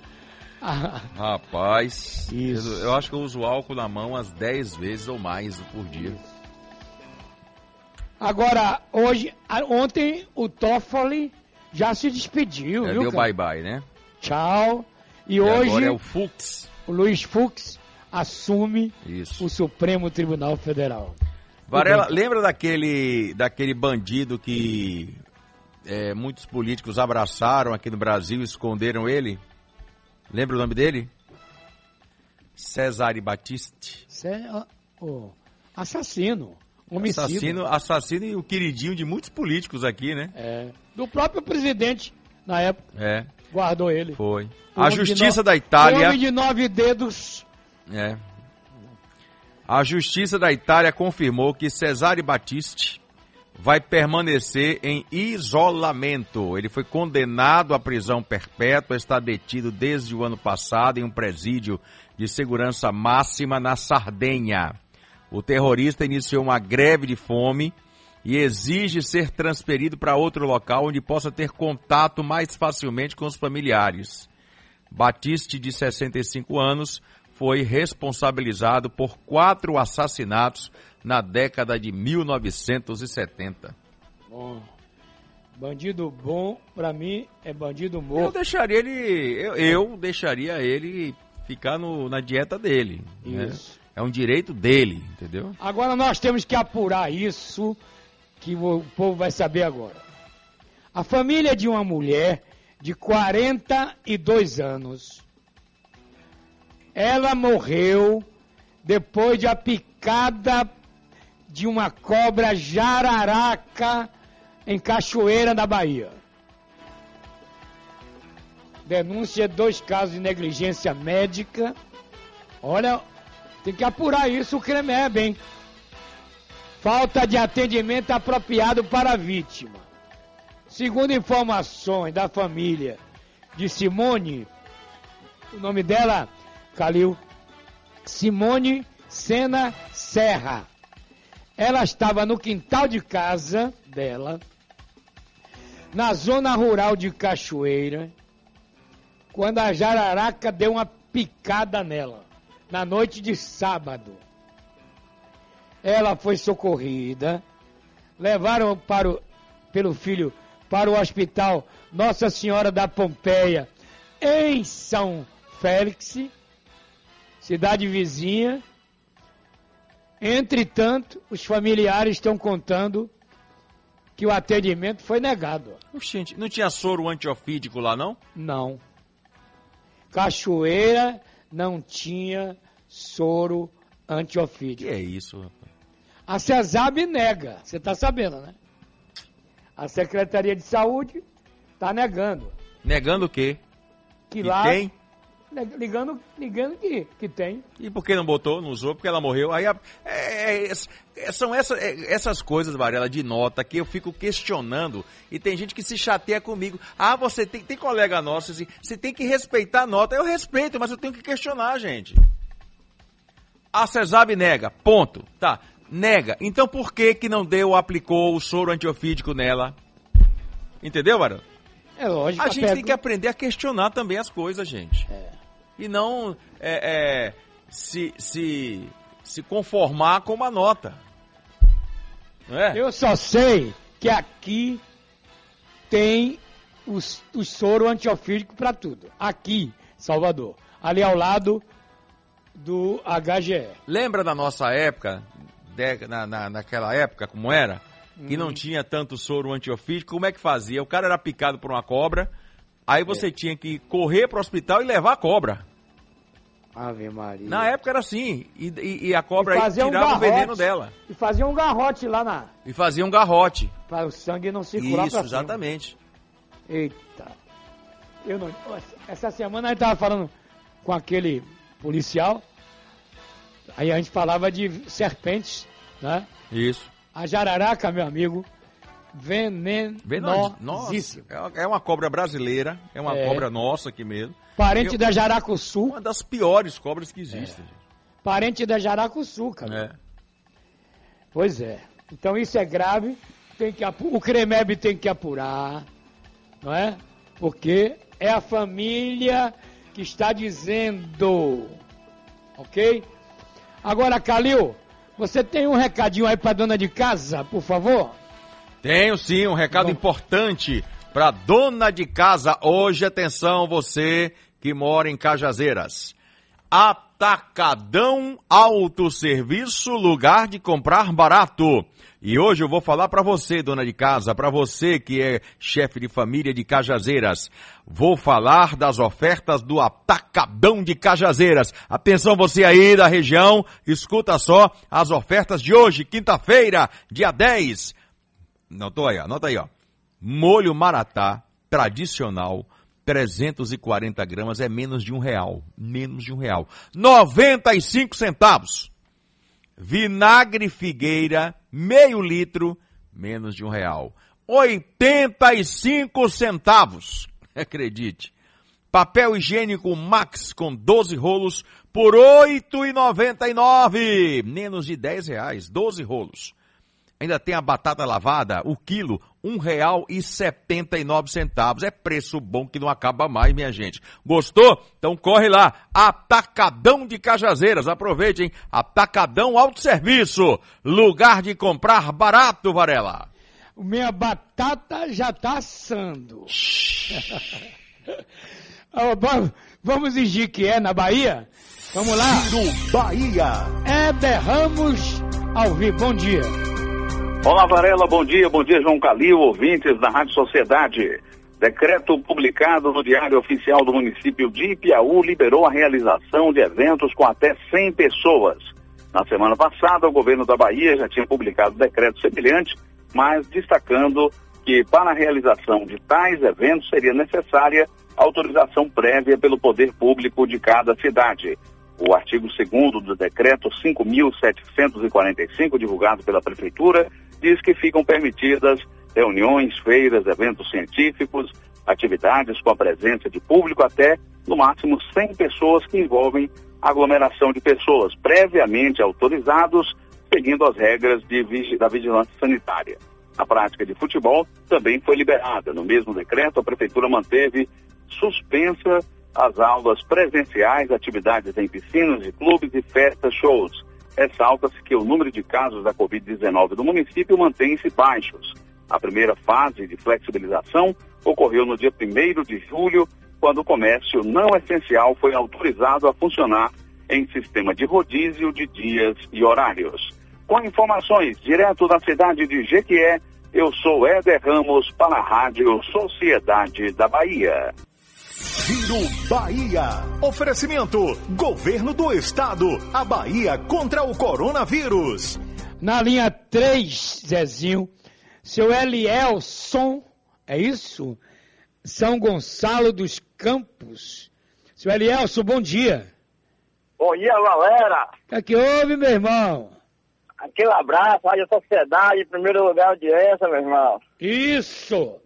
Speaker 4: Rapaz, Isso. Eu, eu, acho que eu uso álcool na mão umas 10 vezes ou mais por dia.
Speaker 1: Agora, hoje, ontem o Toffoli já se despediu,
Speaker 4: é,
Speaker 1: viu?
Speaker 4: Deu bye-bye, né?
Speaker 1: Tchau. E, e hoje. Agora
Speaker 4: é o Fux.
Speaker 1: O Luiz Fux assume Isso. o Supremo Tribunal Federal.
Speaker 4: Varela, lembra daquele, daquele bandido que é, muitos políticos abraçaram aqui no Brasil, esconderam ele. Lembra o nome dele? Cesare Batiste.
Speaker 1: Cé, oh, assassino, homicida.
Speaker 4: Assassino, assassino e o queridinho de muitos políticos aqui, né?
Speaker 1: É, do próprio presidente, na época,
Speaker 4: É,
Speaker 1: guardou ele.
Speaker 4: foi.
Speaker 1: O
Speaker 4: A Justiça
Speaker 1: no-
Speaker 4: da
Speaker 1: O
Speaker 4: Itália.
Speaker 1: homem de nove dedos.
Speaker 4: É. A Justiça da Itália confirmou que Cesare Battisti vai permanecer em isolamento. Ele foi condenado à prisão perpétua, está detido desde o ano passado em um presídio de segurança máxima na Sardenha. O terrorista iniciou uma greve de fome e exige ser transferido para outro local onde possa ter contato mais facilmente com os familiares. Batiste, de 65 anos, foi responsabilizado por quatro assassinatos na década de 1970.
Speaker 1: Bom, bandido bom, pra mim, é bandido
Speaker 4: Eu
Speaker 1: morto.
Speaker 4: deixaria ele, eu, eu deixaria ele ficar no- na dieta dele. né?
Speaker 1: Isso.
Speaker 4: É um direito dele, entendeu?
Speaker 1: Agora nós temos que apurar isso que o povo vai saber agora. A família de uma mulher de 42 anos. Ela morreu depois de a picada de uma cobra jararaca em Cachoeira, na Bahia. Denúncia de dois casos de negligência médica. Olha, tem que apurar isso o CREMEB, hein? Falta de atendimento apropriado para a vítima. Segundo informações da família de Simone, o nome dela, Calil, Simone Sena Serra. Ela estava no quintal de casa dela, na zona rural de Cachoeira, quando a jararaca deu uma picada nela, na noite de sábado. Ela foi socorrida, levaram para o, pelo filho para o hospital Nossa Senhora da Pompeia, em São Félix, cidade vizinha. Entretanto, os familiares estão contando que o atendimento foi negado.
Speaker 4: Oxente, não tinha soro antiofídico lá, não?
Speaker 1: Não. Cachoeira não tinha soro antiofídico.
Speaker 4: Que é isso, rapaz?
Speaker 1: A CESAB nega, você está sabendo, né? A Secretaria de Saúde está negando.
Speaker 4: Negando o quê?
Speaker 1: Que
Speaker 4: E
Speaker 1: lá.
Speaker 4: tem?
Speaker 1: Neg- Ligando, ligando que, que tem.
Speaker 4: E por que não botou, não usou? Porque ela morreu. Aí a- é- é- é- são essa- é- essas coisas, Varela, de nota que eu fico questionando. E tem gente que se chateia comigo. Ah, você tem, tem colega nosso, assim, você tem que respeitar a nota. Eu respeito, mas eu tenho que questionar, gente. A CESAB nega, ponto. Tá, nega. Então por que que não deu, aplicou o soro antiofídico nela? Entendeu, Varela?
Speaker 1: É lógico.
Speaker 4: A gente tem que aprender a questionar também as coisas, gente. E não é, é, se, se, se conformar com uma nota. É?
Speaker 1: Eu só sei que aqui tem os, o soro antiofídico para tudo. Aqui, Salvador. Ali ao lado do HGE.
Speaker 4: Lembra da nossa época, de- na, na, naquela época, como era? Que não tinha tanto soro antiofídico, como é que fazia? O cara era picado por uma cobra, aí você tinha que correr para o hospital e levar a cobra.
Speaker 1: Ave Maria.
Speaker 4: Na época era assim, e, e- e a cobra
Speaker 1: E
Speaker 4: aí
Speaker 1: fazia um
Speaker 4: tirava o
Speaker 1: garrote.
Speaker 4: veneno dela.
Speaker 1: E fazia um garrote lá na.
Speaker 4: E fazia um garrote.
Speaker 1: Para o sangue não circular
Speaker 4: Isso,
Speaker 1: pra cima.
Speaker 4: exatamente.
Speaker 1: Eita. Eu não. Essa semana a gente tava falando com aquele policial. Aí a gente falava de serpentes, né?
Speaker 4: Isso.
Speaker 1: A jararaca, meu amigo, venenosíssima.
Speaker 4: é é uma cobra brasileira, é uma
Speaker 1: É.
Speaker 4: cobra nossa aqui mesmo.
Speaker 1: Parente
Speaker 4: Eu-
Speaker 1: da jaracuçu.
Speaker 4: Uma das piores cobras que existem.
Speaker 1: Parente da jaracuçu, cara.
Speaker 4: É.
Speaker 1: Pois é. Então isso é grave. Tem que o CREMEB tem que apurar, não é? Porque é a família que está dizendo, ok? Agora, Calil, você tem um recadinho aí para dona de casa, por favor?
Speaker 4: Tenho sim um recado
Speaker 1: Bom.
Speaker 4: importante para dona de casa hoje. Atenção, você que mora em Cajazeiras. Atacadão Autosserviço, lugar de comprar barato. E hoje eu vou falar para você, dona de casa, para você que é chefe de família de Cajazeiras. Vou falar das ofertas do Atacadão de Cajazeiras. Atenção você aí da região, escuta só as ofertas de hoje, quinta-feira, dia 10. Notou aí, anota aí, ó. Molho maratá tradicional 340 gramas é menos de um real. Menos de um real. 95 centavos. Vinagre figueira, meio litro, menos de um real. 85 centavos. Acredite. Papel higiênico Max com 12 rolos por R$ 8,99. Menos de 10 reais. 12 rolos. Ainda tem a batata lavada, o quilo, um real e setenta e nove centavos. É preço bom que não acaba mais, minha gente. Gostou? Então corre lá. Atacadão de Cajazeiras. Aproveitem. Atacadão Alto Serviço. Lugar de comprar barato, Varela.
Speaker 1: Minha batata já tá assando. Vamos exigir que é na Bahia? Vamos lá.
Speaker 8: Giro Bahia.
Speaker 1: É Ramos ao vivo. Bom dia.
Speaker 12: Olá, Varela, bom dia, bom dia, João Calil, ouvintes da Rádio Sociedade. Decreto publicado no Diário Oficial do município de Ipiaú liberou a realização de eventos com até 100 pessoas. Na semana passada, o governo da Bahia já tinha publicado decreto semelhante, mas destacando que para a realização de tais eventos seria necessária autorização prévia pelo poder público de cada cidade. O artigo 2 do decreto 5.745, divulgado pela Prefeitura, diz que ficam permitidas reuniões, feiras, eventos científicos, atividades com a presença de público até, no máximo, 100 pessoas que envolvem aglomeração de pessoas, previamente autorizados, seguindo as regras de, da vigilância sanitária. A prática de futebol também foi liberada. No mesmo decreto, a Prefeitura manteve suspensa as aulas presenciais, atividades em piscinas de clubes e festas, shows ressalta-se que o número de casos da Covid-19 do município mantém-se baixos. A primeira fase de flexibilização ocorreu no dia 1 de julho, quando o comércio não essencial foi autorizado a funcionar em sistema de rodízio de dias e horários. Com informações direto da cidade de Jequié, eu sou Éder Ramos para a Rádio Sociedade da Bahia.
Speaker 8: Giro Bahia. Oferecimento: Governo do Estado. A Bahia contra o coronavírus.
Speaker 1: Na linha 3, Zezinho, seu Elielson, é isso? São Gonçalo dos Campos. Seu Elielson, bom dia.
Speaker 13: Bom dia, galera.
Speaker 1: O que é que houve, meu irmão?
Speaker 13: Aquele abraço, Rádio Sociedade, em primeiro lugar, audiência, meu irmão.
Speaker 1: Isso!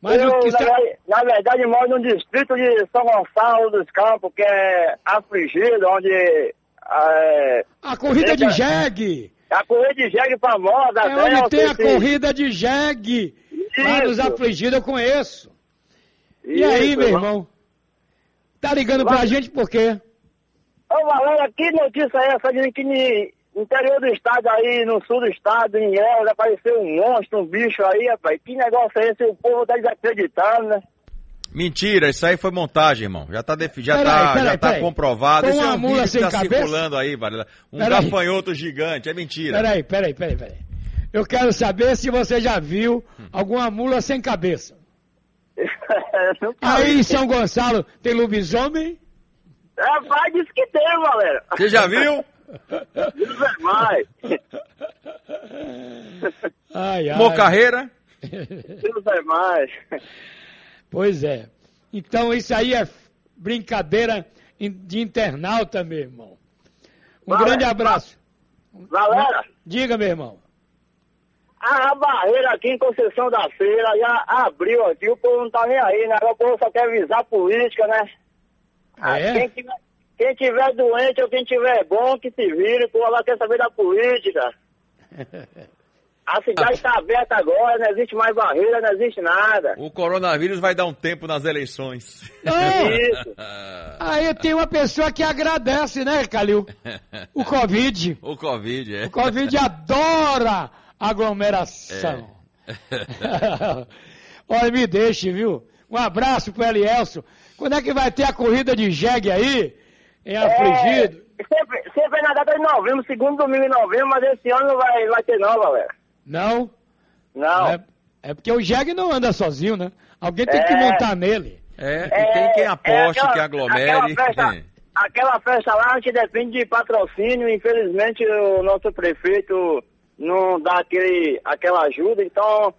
Speaker 13: Mas eu, o que na, na verdade, moro num distrito de São Gonçalo dos Campos, que é afligido, onde... É,
Speaker 1: a corrida de jegue!
Speaker 13: A corrida de jegue famosa.
Speaker 1: É onde tem a corrida de jegue. Lá nos afligidos eu conheço. Isso, e aí, meu irmão? Tá ligando pra gente por quê?
Speaker 13: Ô, Valéria, que notícia é essa de que me interior do estado aí, no sul do estado, em Elza, apareceu um monstro, um bicho aí, rapaz. Que negócio é esse? O povo tá desacreditando, né?
Speaker 4: Mentira, isso aí foi montagem, irmão. Já tá, defi... já tá, já tá comprovado.
Speaker 1: isso é um vídeo que tá cabeça?
Speaker 4: circulando aí, Varela. Um pera gafanhoto aí. gigante, é mentira.
Speaker 1: Peraí, peraí, peraí, peraí. Eu quero saber se você já viu alguma mula sem cabeça. aí em São Gonçalo tem lobisomem?
Speaker 13: Rapaz, disse que tem, galera.
Speaker 4: Você já viu?
Speaker 13: É mais.
Speaker 1: Ai, ai.
Speaker 4: Mocarreira?
Speaker 13: Deus é mais.
Speaker 1: Pois é. Então isso aí é brincadeira de internauta, meu irmão. Um Valera, grande abraço.
Speaker 13: Galera.
Speaker 1: Diga, meu irmão.
Speaker 13: A barreira aqui em Conceição da Feira já abriu aqui, o povo não tá nem aí, né? O povo só quer avisar a política, né?
Speaker 1: É?
Speaker 13: Quem tiver, quem tiver doente ou quem tiver bom, que se vire, pô, ela quer saber da política. A cidade está aberta agora, não existe mais barreira, não existe nada.
Speaker 4: O coronavírus vai dar um tempo nas eleições.
Speaker 1: É. Isso. Aí tem uma pessoa que agradece, né, Calil? O Covid.
Speaker 4: O Covid, é.
Speaker 1: O Covid adora aglomeração. É. Olha, me deixe, viu? Um abraço pro Elielso. Quando é que vai ter a corrida de jegue aí? Em afligido.
Speaker 13: É, sempre, sempre é na data de novembro, segundo domingo de novembro, mas esse ano não vai, vai ter não, galera.
Speaker 1: Não?
Speaker 13: Não.
Speaker 1: É, é porque o Jeg não anda sozinho, né? Alguém tem que
Speaker 13: É.
Speaker 1: montar nele.
Speaker 4: É, e tem quem aposte,
Speaker 13: aquela-
Speaker 4: que aglomere.
Speaker 13: Aquela festa, aquela festa lá a gente depende de patrocínio, infelizmente o nosso prefeito não dá aquele, aquela ajuda, então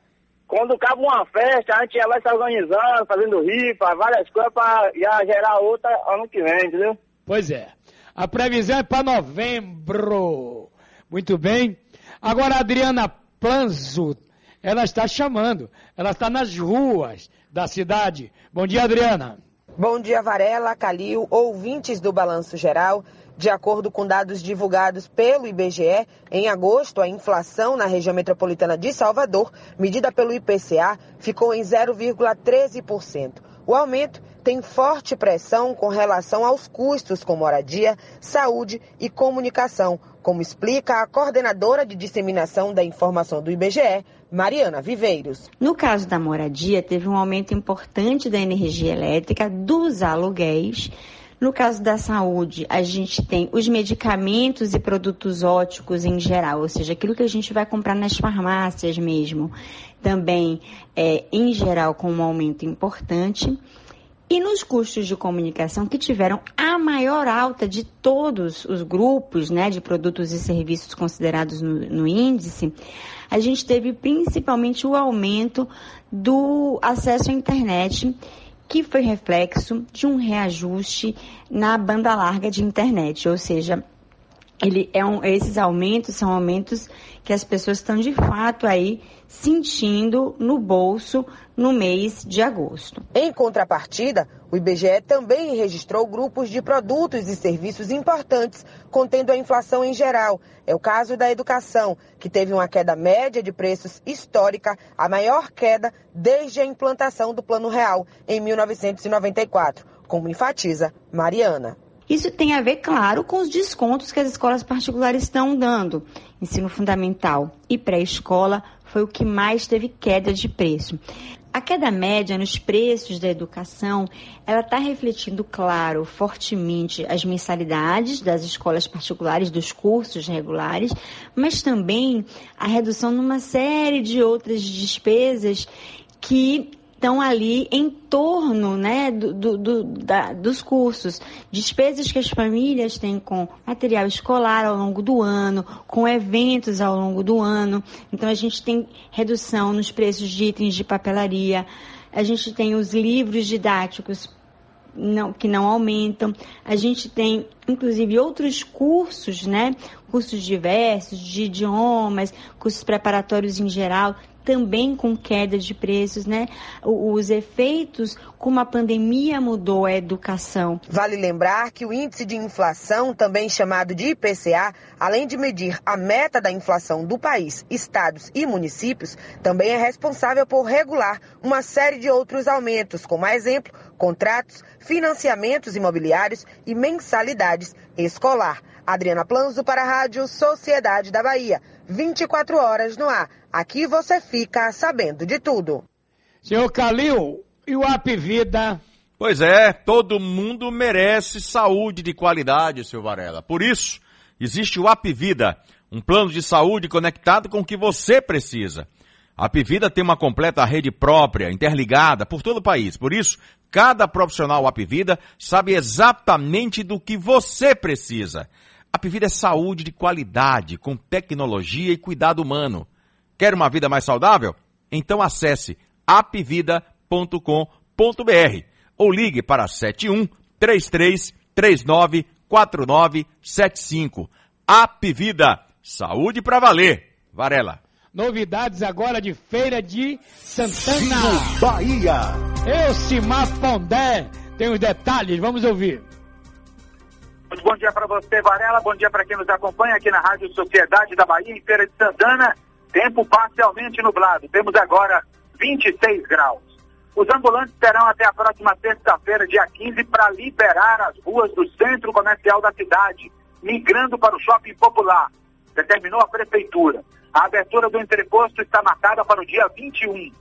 Speaker 13: quando acaba uma festa, a gente já vai se organizando, fazendo rifa, várias coisas para já gerar outra ano que vem, entendeu?
Speaker 1: Pois é. A previsão é para novembro. Muito bem. Agora a Adriana Planzo, ela está chamando. Ela está nas ruas da cidade. Bom dia, Adriana.
Speaker 14: Bom dia, Varela, Calil, ouvintes do Balanço Geral. De acordo com dados divulgados pelo IBGE, em agosto, a inflação na região metropolitana de Salvador, medida pelo IPCA, ficou em 0,13%. O aumento tem forte pressão com relação aos custos com moradia, saúde e comunicação, como explica a coordenadora de disseminação da informação do IBGE, Mariana Viveiros.
Speaker 15: No caso da moradia, teve um aumento importante da energia elétrica, dos aluguéis. No caso da saúde, a gente tem os medicamentos e produtos óticos em geral, ou seja, aquilo que a gente vai comprar nas farmácias mesmo, também é, em geral com um aumento importante. E nos custos de comunicação, que tiveram a maior alta de todos os grupos né, de produtos e serviços considerados no, no índice, a gente teve principalmente o aumento do acesso à internet, que foi reflexo de um reajuste na banda larga de internet, ou seja, ele é um, esses aumentos são aumentos que as pessoas estão de fato aí sentindo no bolso no mês de agosto.
Speaker 14: Em contrapartida, o IBGE também registrou grupos de produtos e serviços importantes, contendo a inflação em geral. É o caso da educação, que teve uma queda média de preços histórica, a maior queda desde a implantação do Plano Real em 1994, como enfatiza Mariana.
Speaker 15: Isso tem a ver, claro, com os descontos que as escolas particulares estão dando. Ensino fundamental e pré-escola foi o que mais teve queda de preço. A queda média nos preços da educação, ela está refletindo, claro, fortemente as mensalidades das escolas particulares, dos cursos regulares, mas também a redução numa série de outras despesas que estão ali em torno né, do, do, do, da, dos cursos. Despesas que as famílias têm com material escolar ao longo do ano, com eventos ao longo do ano. Então, a gente tem redução nos preços de itens de papelaria, a gente tem os livros didáticos não, que não aumentam. A gente tem, inclusive, outros cursos, né? Cursos diversos, de idiomas, cursos preparatórios em geral, também com queda de preços, né? Os efeitos como a pandemia mudou a educação.
Speaker 14: Vale lembrar que o índice de inflação, também chamado de IPCA, além de medir a meta da inflação do país, estados e municípios, também é responsável por regular uma série de outros aumentos, como a exemplo, contratos, financiamentos imobiliários e mensalidades escolar. Adriana Planzo para a Rádio Sociedade da Bahia. 24 horas no ar. Aqui você fica sabendo de tudo.
Speaker 1: Senhor Calil, e o App Vida?
Speaker 4: Pois é, todo mundo merece saúde de qualidade, seu Varela. Por isso, existe o App Vida, um plano de saúde conectado com o que você precisa. A Apvida tem uma completa rede própria, interligada por todo o país. Por isso, cada profissional Apvida sabe exatamente do que você precisa. A Apvida é saúde de qualidade, com tecnologia e cuidado humano. Quer uma vida mais saudável? Então acesse apvida.com.br ou ligue para 71 33 39 4975. Apvida, saúde para valer. Varela.
Speaker 1: Novidades agora de Feira de Santana.
Speaker 8: Bahia.
Speaker 1: Elcimar Pondé tem os detalhes, vamos ouvir.
Speaker 16: Muito bom dia para você, Varela. Bom dia para quem nos acompanha aqui na Rádio Sociedade da Bahia, em Feira de Santana. Tempo parcialmente nublado. Temos agora 26 graus. Os ambulantes terão até a próxima terça-feira, dia 15, para liberar as ruas do centro comercial da cidade, migrando para o shopping popular. Determinou a prefeitura. A abertura do entreposto está marcada para o dia 21.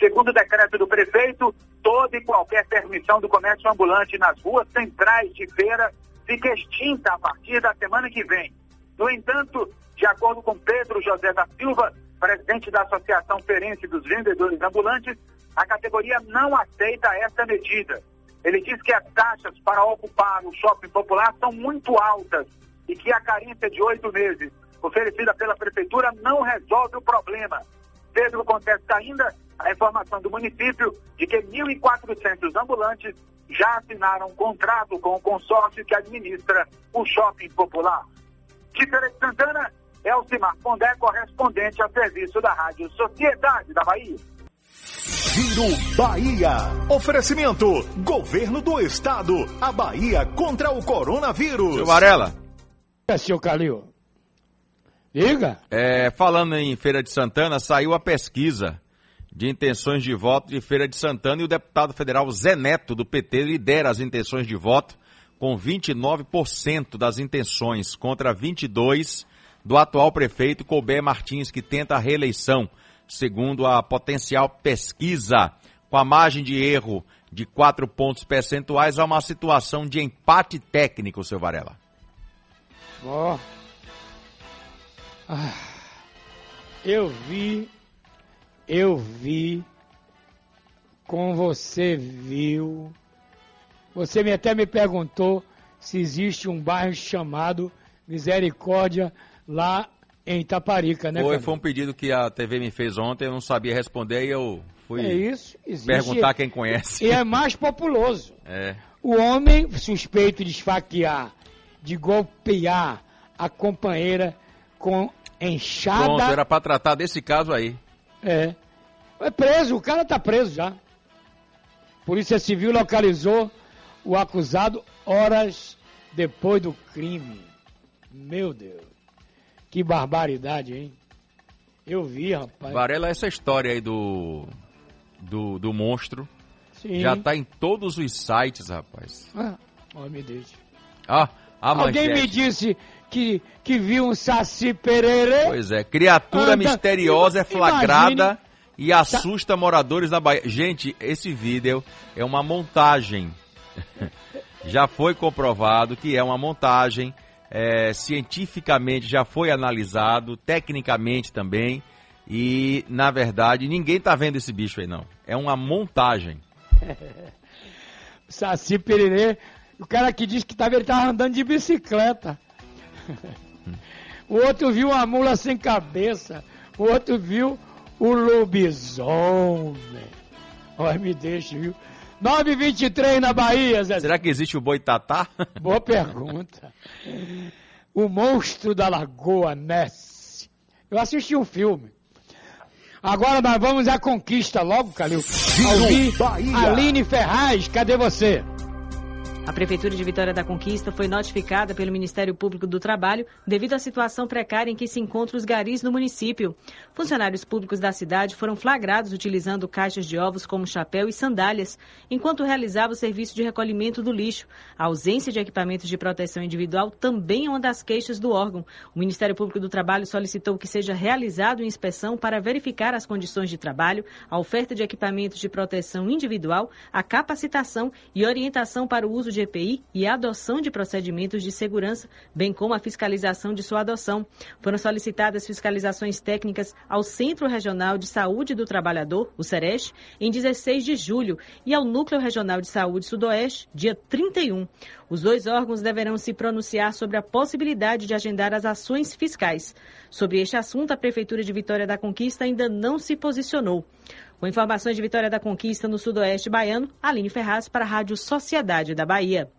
Speaker 16: Segundo o decreto do prefeito, toda e qualquer permissão do comércio ambulante nas ruas centrais de feira fica extinta a partir da semana que vem. No entanto, de acordo com Pedro José da Silva, presidente da Associação Ferense dos Vendedores Ambulantes, a categoria não aceita essa medida. Ele diz que as taxas para ocupar o shopping popular são muito altas e que a carência de oito meses oferecida pela prefeitura não resolve o problema. Pedro contesta ainda a informação do município de que 1.400 ambulantes já assinaram um contrato com o consórcio que administra o shopping popular. De Feira de Santana, Elcimar Pondé, correspondente a serviço da Rádio Sociedade da Bahia.
Speaker 8: Giro Bahia. Oferecimento: Governo do Estado. A Bahia contra o coronavírus.
Speaker 4: Seu Varela.
Speaker 1: É, seu Calil. Diga.
Speaker 4: É, falando em Feira de Santana, saiu a pesquisa de intenções de voto de Feira de Santana e o deputado federal Zé Neto, do PT, lidera as intenções de voto com 29% das intenções contra 22% do atual prefeito Colbert Martins, que tenta a reeleição, segundo a potencial pesquisa. Com a margem de erro de 4 pontos percentuais, há uma situação de empate técnico, seu Varela.
Speaker 1: Oh. Ah. Eu vi eu vi, como você viu. Você me, até me perguntou se existe um bairro chamado Misericórdia lá em Itaparica, né?
Speaker 4: Foi, foi um pedido que a TV me fez ontem, eu não sabia responder e eu fui
Speaker 1: é isso, existe,
Speaker 4: perguntar quem conhece.
Speaker 1: E é mais populoso.
Speaker 4: É.
Speaker 1: O homem suspeito de esfaquear, de golpear a companheira com enxada.
Speaker 4: Pronto, era para tratar desse caso aí.
Speaker 1: É. É preso, o cara tá preso já. Polícia Civil localizou o acusado horas depois do crime. Meu Deus. Que barbaridade, hein? Eu vi, rapaz.
Speaker 4: Varela, essa história aí do. do, do monstro.
Speaker 1: Sim.
Speaker 4: Já tá em todos os sites, rapaz.
Speaker 1: Ah, oh, me deixa.
Speaker 4: Ah,
Speaker 1: Alguém
Speaker 4: manchete.
Speaker 1: me disse que, que viu um saci pererê.
Speaker 4: Pois é, criatura
Speaker 1: Anda-
Speaker 4: misteriosa é flagrada
Speaker 1: Imagine-
Speaker 4: e assusta moradores da Bahia. Gente, esse vídeo é uma montagem. já foi comprovado que é uma montagem. é, cientificamente já foi analisado, tecnicamente também. E, na verdade, ninguém tá vendo esse bicho aí, não. É uma montagem.
Speaker 1: Saci pererê. O cara que disse que tava, ele tava andando de bicicleta. o outro viu uma mula sem cabeça. O outro viu o lobisomem. Olha, me deixa, viu? 9h23 na Bahia, Zé.
Speaker 4: Será que existe o boitatá?
Speaker 1: Boa pergunta. O Monstro da Lagoa Ness. Eu assisti um filme. Agora nós vamos à conquista logo, Calil.
Speaker 8: Bahia.
Speaker 1: Aline Ferraz, cadê você?
Speaker 17: A Prefeitura de Vitória da Conquista foi notificada pelo Ministério Público do Trabalho devido à situação precária em que se encontram os garis no município. Funcionários públicos da cidade foram flagrados utilizando caixas de ovos como chapéu e sandálias, enquanto realizavam o serviço de recolhimento do lixo. A ausência de equipamentos de proteção individual também é uma das queixas do órgão. O Ministério Público do Trabalho solicitou que seja realizado inspeção para verificar as condições de trabalho, a oferta de equipamentos de proteção individual, a capacitação e orientação para o uso de EPI e a adoção de procedimentos de segurança, bem como a fiscalização de sua adoção. Foram solicitadas fiscalizações técnicas ao Centro Regional de Saúde do Trabalhador, o SEREST, em 16 de julho, e ao Núcleo Regional de Saúde Sudoeste, dia 31. Os dois órgãos deverão se pronunciar sobre a possibilidade de agendar as ações fiscais. Sobre este assunto, a Prefeitura de Vitória da Conquista ainda não se posicionou. Com informações de Vitória da Conquista no Sudoeste Baiano, Aline Ferraz para a Rádio Sociedade da Bahia.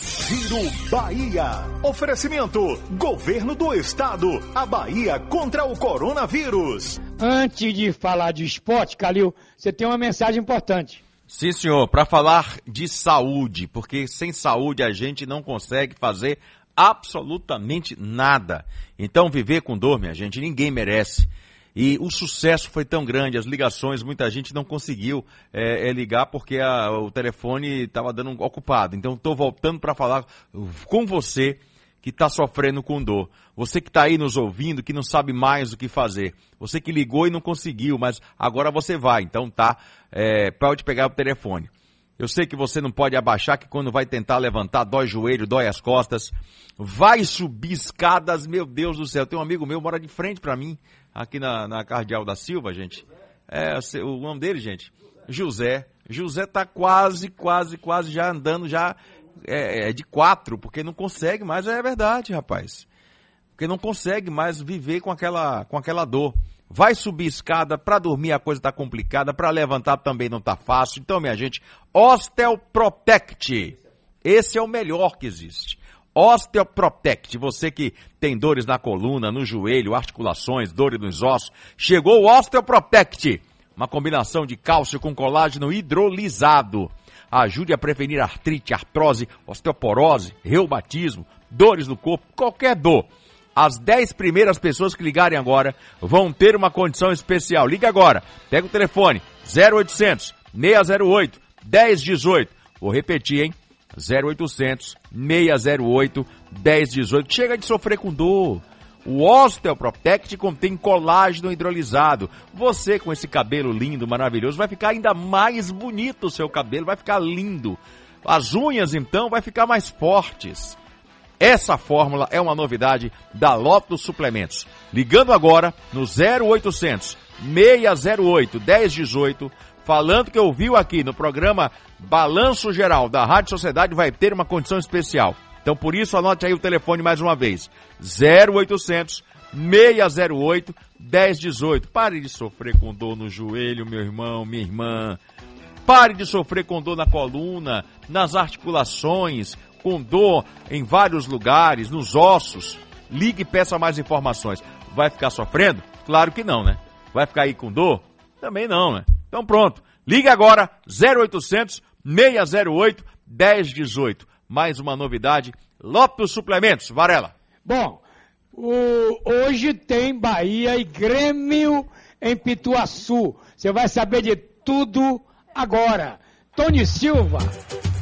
Speaker 8: Giro Bahia. Oferecimento: Governo do Estado. A Bahia contra o coronavírus.
Speaker 1: Antes de falar de esporte, Calil, você tem uma mensagem importante.
Speaker 4: Sim, senhor, para falar de saúde, porque sem saúde a gente não consegue fazer absolutamente nada. Então, viver com dor, minha gente, ninguém merece. E o sucesso foi tão grande, as ligações, muita gente não conseguiu é, é, ligar porque a- o telefone estava dando um ocupado. Então, estou voltando para falar com você que está sofrendo com dor. Você que está aí nos ouvindo, que não sabe mais o que fazer. Você que ligou e não conseguiu, mas agora você vai. Então tá, é, pode pegar o telefone. Eu sei que você não pode abaixar, que quando vai tentar levantar, dói joelho, dói as costas. Vai subir escadas, meu Deus do céu. Tem um amigo meu, mora de frente para mim, aqui na, na Cardeal da Silva, gente. É, o nome dele, gente, José. José tá quase, quase, quase já andando, já é, é de quatro, porque não consegue mais, é verdade, rapaz. Porque não consegue mais viver com aquela, com aquela dor. Vai subir escada, para dormir a coisa tá complicada, para levantar também não tá fácil. Então, minha gente, Osteoprotect. Esse é o melhor que existe. Osteoprotect, você que tem dores na coluna, no joelho, articulações, dores nos ossos, chegou o Osteoprotect. Uma combinação de cálcio com colágeno hidrolisado. Ajude a prevenir artrite, artrose, osteoporose, reumatismo, dores no corpo, qualquer dor. As 10 primeiras pessoas que ligarem agora vão ter uma condição especial. Liga agora. Pega o telefone 0800 608 1018. Vou repetir, hein? 0800 608 1018. Chega de sofrer com dor. O Osteoprotect contém colágeno hidrolisado. Você com esse cabelo lindo, maravilhoso, vai ficar ainda mais bonito o seu cabelo, vai ficar lindo. As unhas então vai ficar mais fortes. Essa fórmula é uma novidade da Lotus Suplementos. Ligando agora no 0800 608 1018, falando que ouviu aqui no programa Balanço Geral da Rádio Sociedade, vai ter uma condição especial. Então por isso anote aí o telefone mais uma vez. 0800 608 1018. Pare de sofrer com dor no joelho, meu irmão, minha irmã. Pare de sofrer com dor na coluna, nas articulações, com dor em vários lugares, nos ossos, ligue e peça mais informações. Vai ficar sofrendo? Claro que não, né? Vai ficar aí com dor? Também não, né? Então pronto. Ligue agora 0800 608 1018. Mais uma novidade, Lopes Suplementos. Varela.
Speaker 1: Bom, o, hoje tem Bahia e Grêmio em Pituaçu. Você vai saber de tudo agora. Tony Silva.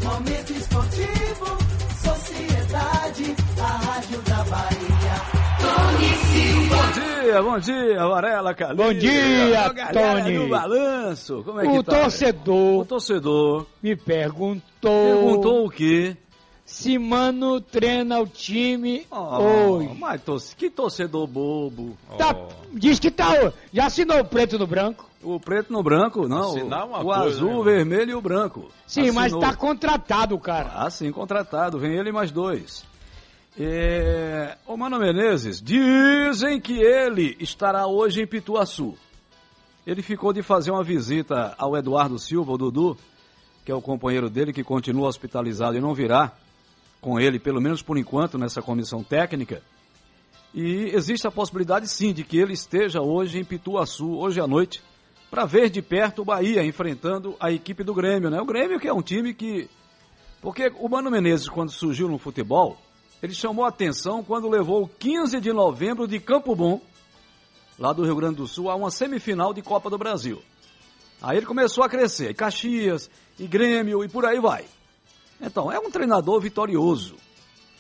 Speaker 2: Momento esportivo,
Speaker 18: Bom dia, bom dia, Varela Calil.
Speaker 1: Bom dia, Tony.
Speaker 18: No balanço, como é
Speaker 1: o
Speaker 18: que tá?
Speaker 1: torcedor
Speaker 18: O torcedor
Speaker 1: me perguntou,
Speaker 18: perguntou o quê?
Speaker 1: se Mano treina o time
Speaker 18: Oh,
Speaker 1: hoje.
Speaker 18: mas torce- que torcedor bobo.
Speaker 1: Tá, diz que tá, já assinou o preto no branco.
Speaker 18: O preto no branco, não.
Speaker 4: Assinar uma
Speaker 18: o
Speaker 4: coisa,
Speaker 18: azul,
Speaker 4: né,
Speaker 18: o vermelho e o branco.
Speaker 1: Sim, mas
Speaker 18: Assinou.
Speaker 1: tá contratado, cara.
Speaker 18: Ah, sim, contratado. Vem ele e mais dois. É... Ô, Mano Menezes, dizem que ele estará hoje em Pituaçu. Ele ficou de fazer uma visita ao Eduardo Silva, o Dudu, que é o companheiro dele, que continua hospitalizado e não virá com ele, pelo menos por enquanto, nessa comissão técnica. E existe a possibilidade, sim, de que ele esteja hoje em Pituaçu, hoje à noite, para ver de perto o Bahia enfrentando a equipe do Grêmio, né? O Grêmio que é um time que porque o Mano Menezes, quando surgiu no futebol, ele chamou atenção quando levou o 15 de novembro de Campo Bom, lá do Rio Grande do Sul, a uma semifinal de Copa do Brasil. Aí ele começou a crescer, e Caxias, e Grêmio, e por aí vai. Então, é um treinador vitorioso,